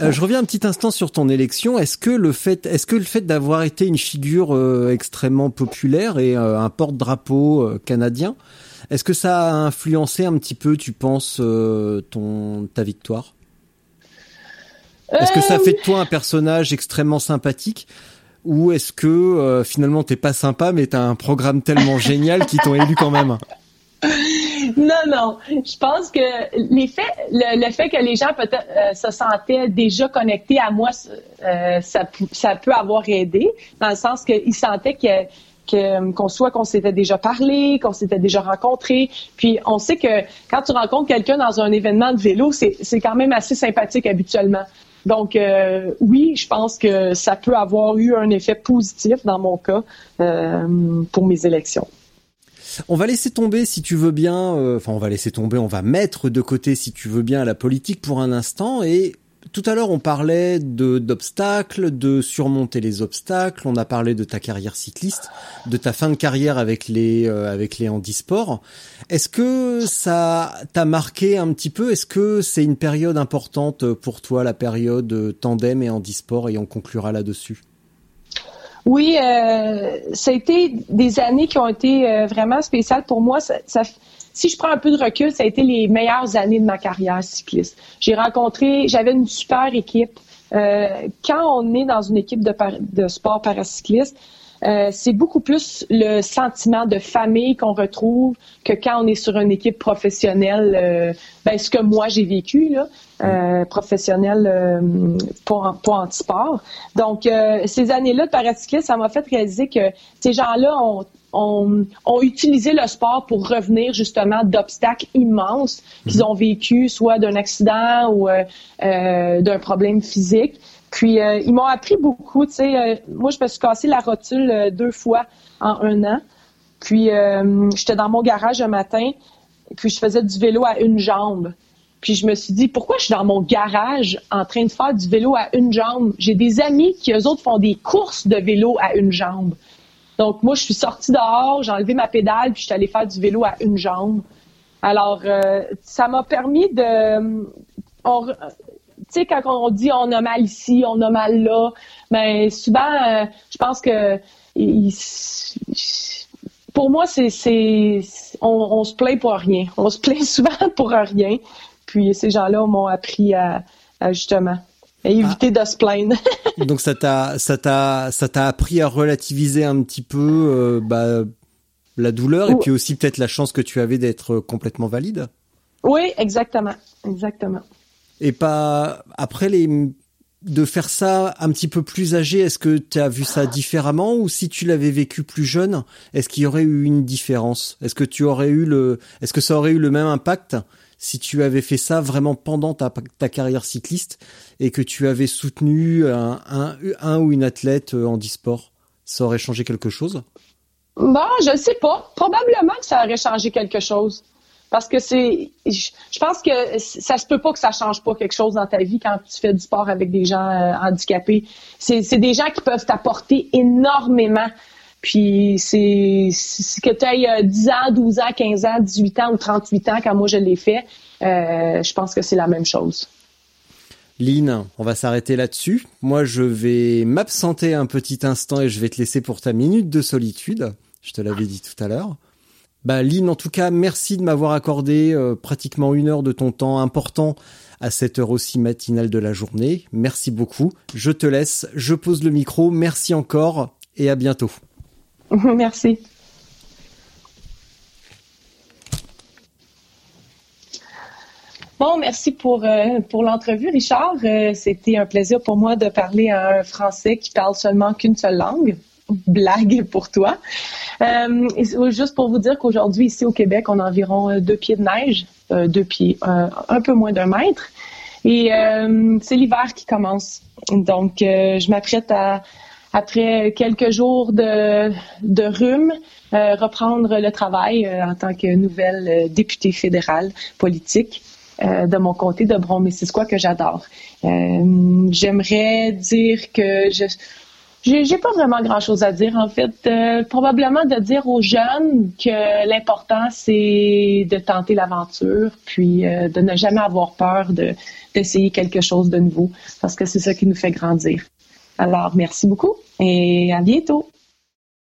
Euh, je reviens un petit instant sur ton élection. Est-ce que le fait, est-ce que le fait d'avoir été une figure euh, extrêmement populaire et euh, un porte-drapeau canadien, est-ce que ça a influencé un petit peu, tu penses, ton ta victoire? Est-ce que ça fait de toi un personnage extrêmement sympathique? Ou est-ce que finalement t'es pas sympa mais t'as un programme tellement génial qu'ils t'ont élu quand même? non, non. Je pense que les le, fait que les gens peut-être euh, se sentaient déjà connectés à moi, euh, ça, ça peut avoir aidé, dans le sens qu'ils sentaient que qu'on soit qu'on s'était déjà parlé, qu'on s'était déjà rencontré. Puis on sait que quand tu rencontres quelqu'un dans un événement de vélo, c'est quand même assez sympathique habituellement. Donc euh, oui, je pense que ça peut avoir eu un effet positif dans mon cas pour mes élections. On va laisser tomber, si tu veux bien, euh, enfin on va laisser tomber, on va mettre de côté, si tu veux bien, la politique pour un instant et tout à l'heure, on parlait de d'obstacles, de surmonter les obstacles. On a parlé de ta carrière cycliste, de ta fin de carrière avec les euh, avec les handisports. Est-ce que ça t'a marqué un petit peu? Est-ce que c'est une période importante pour toi, la période tandem et handisport? Et on conclura là-dessus. Oui, euh, ça a été des années qui ont été euh, vraiment spéciales pour moi. Si je prends un peu de recul, ça a été les meilleures années de ma carrière cycliste. J'ai rencontré, j'avais une super équipe. Euh, quand on est dans une équipe de, de sport paracycliste, c'est beaucoup plus le sentiment de famille qu'on retrouve que quand on est sur une équipe professionnelle. Euh, ben, ce que moi j'ai vécu là, euh, professionnel euh, pour, pour anti-sport. Donc ces années-là de paracyclisme, ça m'a fait réaliser que ces gens-là ont, ont, ont, utilisé le sport pour revenir justement d'obstacles immenses qu'ils ont vécu, soit d'un accident ou d'un problème physique. Puis euh, ils m'ont appris beaucoup. Tu sais, euh, moi je me suis cassé la rotule euh, deux fois en un an. Puis j'étais dans mon garage un matin, puis je faisais du vélo à une jambe. Puis je me suis dit pourquoi je suis dans mon garage en train de faire du vélo à une jambe? J'ai des amis qui eux autres font des courses de vélo à une jambe. Donc moi je suis sortie dehors, j'ai enlevé ma pédale, puis je suis allée faire du vélo à une jambe. Alors ça m'a permis de tu sais, quand on dit on a mal ici, on a mal là, mais souvent, euh, je pense que pour moi, c'est, c'est on, se plaint pour rien. On se plaint souvent pour rien. Puis ces gens-là m'ont appris à, justement éviter de se plaindre. Donc ça t'a ça t'a ça t'a appris à relativiser un petit peu euh, bah, la douleur et puis aussi peut-être la chance que tu avais d'être complètement valide. Oui, exactement, exactement et pas après les de faire ça un petit peu plus âgé, est-ce que tu as vu ça différemment ou si tu l'avais vécu plus jeune, est-ce qu'il y aurait eu une différence? Est-ce que tu aurais eu le est-ce que ça aurait eu le même impact? Si tu avais fait ça vraiment pendant ta, carrière cycliste et que tu avais soutenu un, un, ou une athlète en e-sport Ça aurait changé quelque chose? Bon, je sais pas. Probablement que ça aurait changé quelque chose. Parce que c'est, je pense que ça se peut pas que ça change pas quelque chose dans ta vie quand tu fais du sport avec des gens euh, handicapés. C'est, des gens qui peuvent t'apporter énormément. Puis c'est, que tu aies 10 ans, 12 ans, 15 ans, 18 ans ou 38 ans, quand moi je l'ai fait, euh, je pense que c'est la même chose. Lynn, on va s'arrêter là-dessus. Moi, je vais m'absenter un petit instant et je vais te laisser pour ta minute de solitude. Je te l'avais dit tout à l'heure. Bah Lynn, en tout cas, merci de m'avoir accordé euh, pratiquement une heure de ton temps important à cette heure aussi matinale de la journée. Merci beaucoup. Je te laisse, je pose le micro. Merci encore et à bientôt. Merci. Bon, merci pour, euh, pour l'entrevue, Richard. Euh, c'était un plaisir pour moi de parler à un Français qui parle seulement qu'une seule langue blague pour toi. Euh, juste pour vous dire qu'aujourd'hui, ici au Québec, on a environ deux pieds de neige, deux pieds, un peu moins d'un mètre. Et c'est l'hiver qui commence. Donc, je m'apprête à, après quelques jours de, de rhume, reprendre le travail en tant que nouvelle députée fédérale politique de mon comté de Bron, c'est quoi que j'adore. J'aimerais dire que je j'ai pas vraiment grand-chose à dire, en fait. Euh, probablement de dire aux jeunes que l'important, c'est de tenter l'aventure, puis euh, de ne jamais avoir peur de d'essayer quelque chose de nouveau, parce que c'est ça qui nous fait grandir. Alors, merci beaucoup et à bientôt.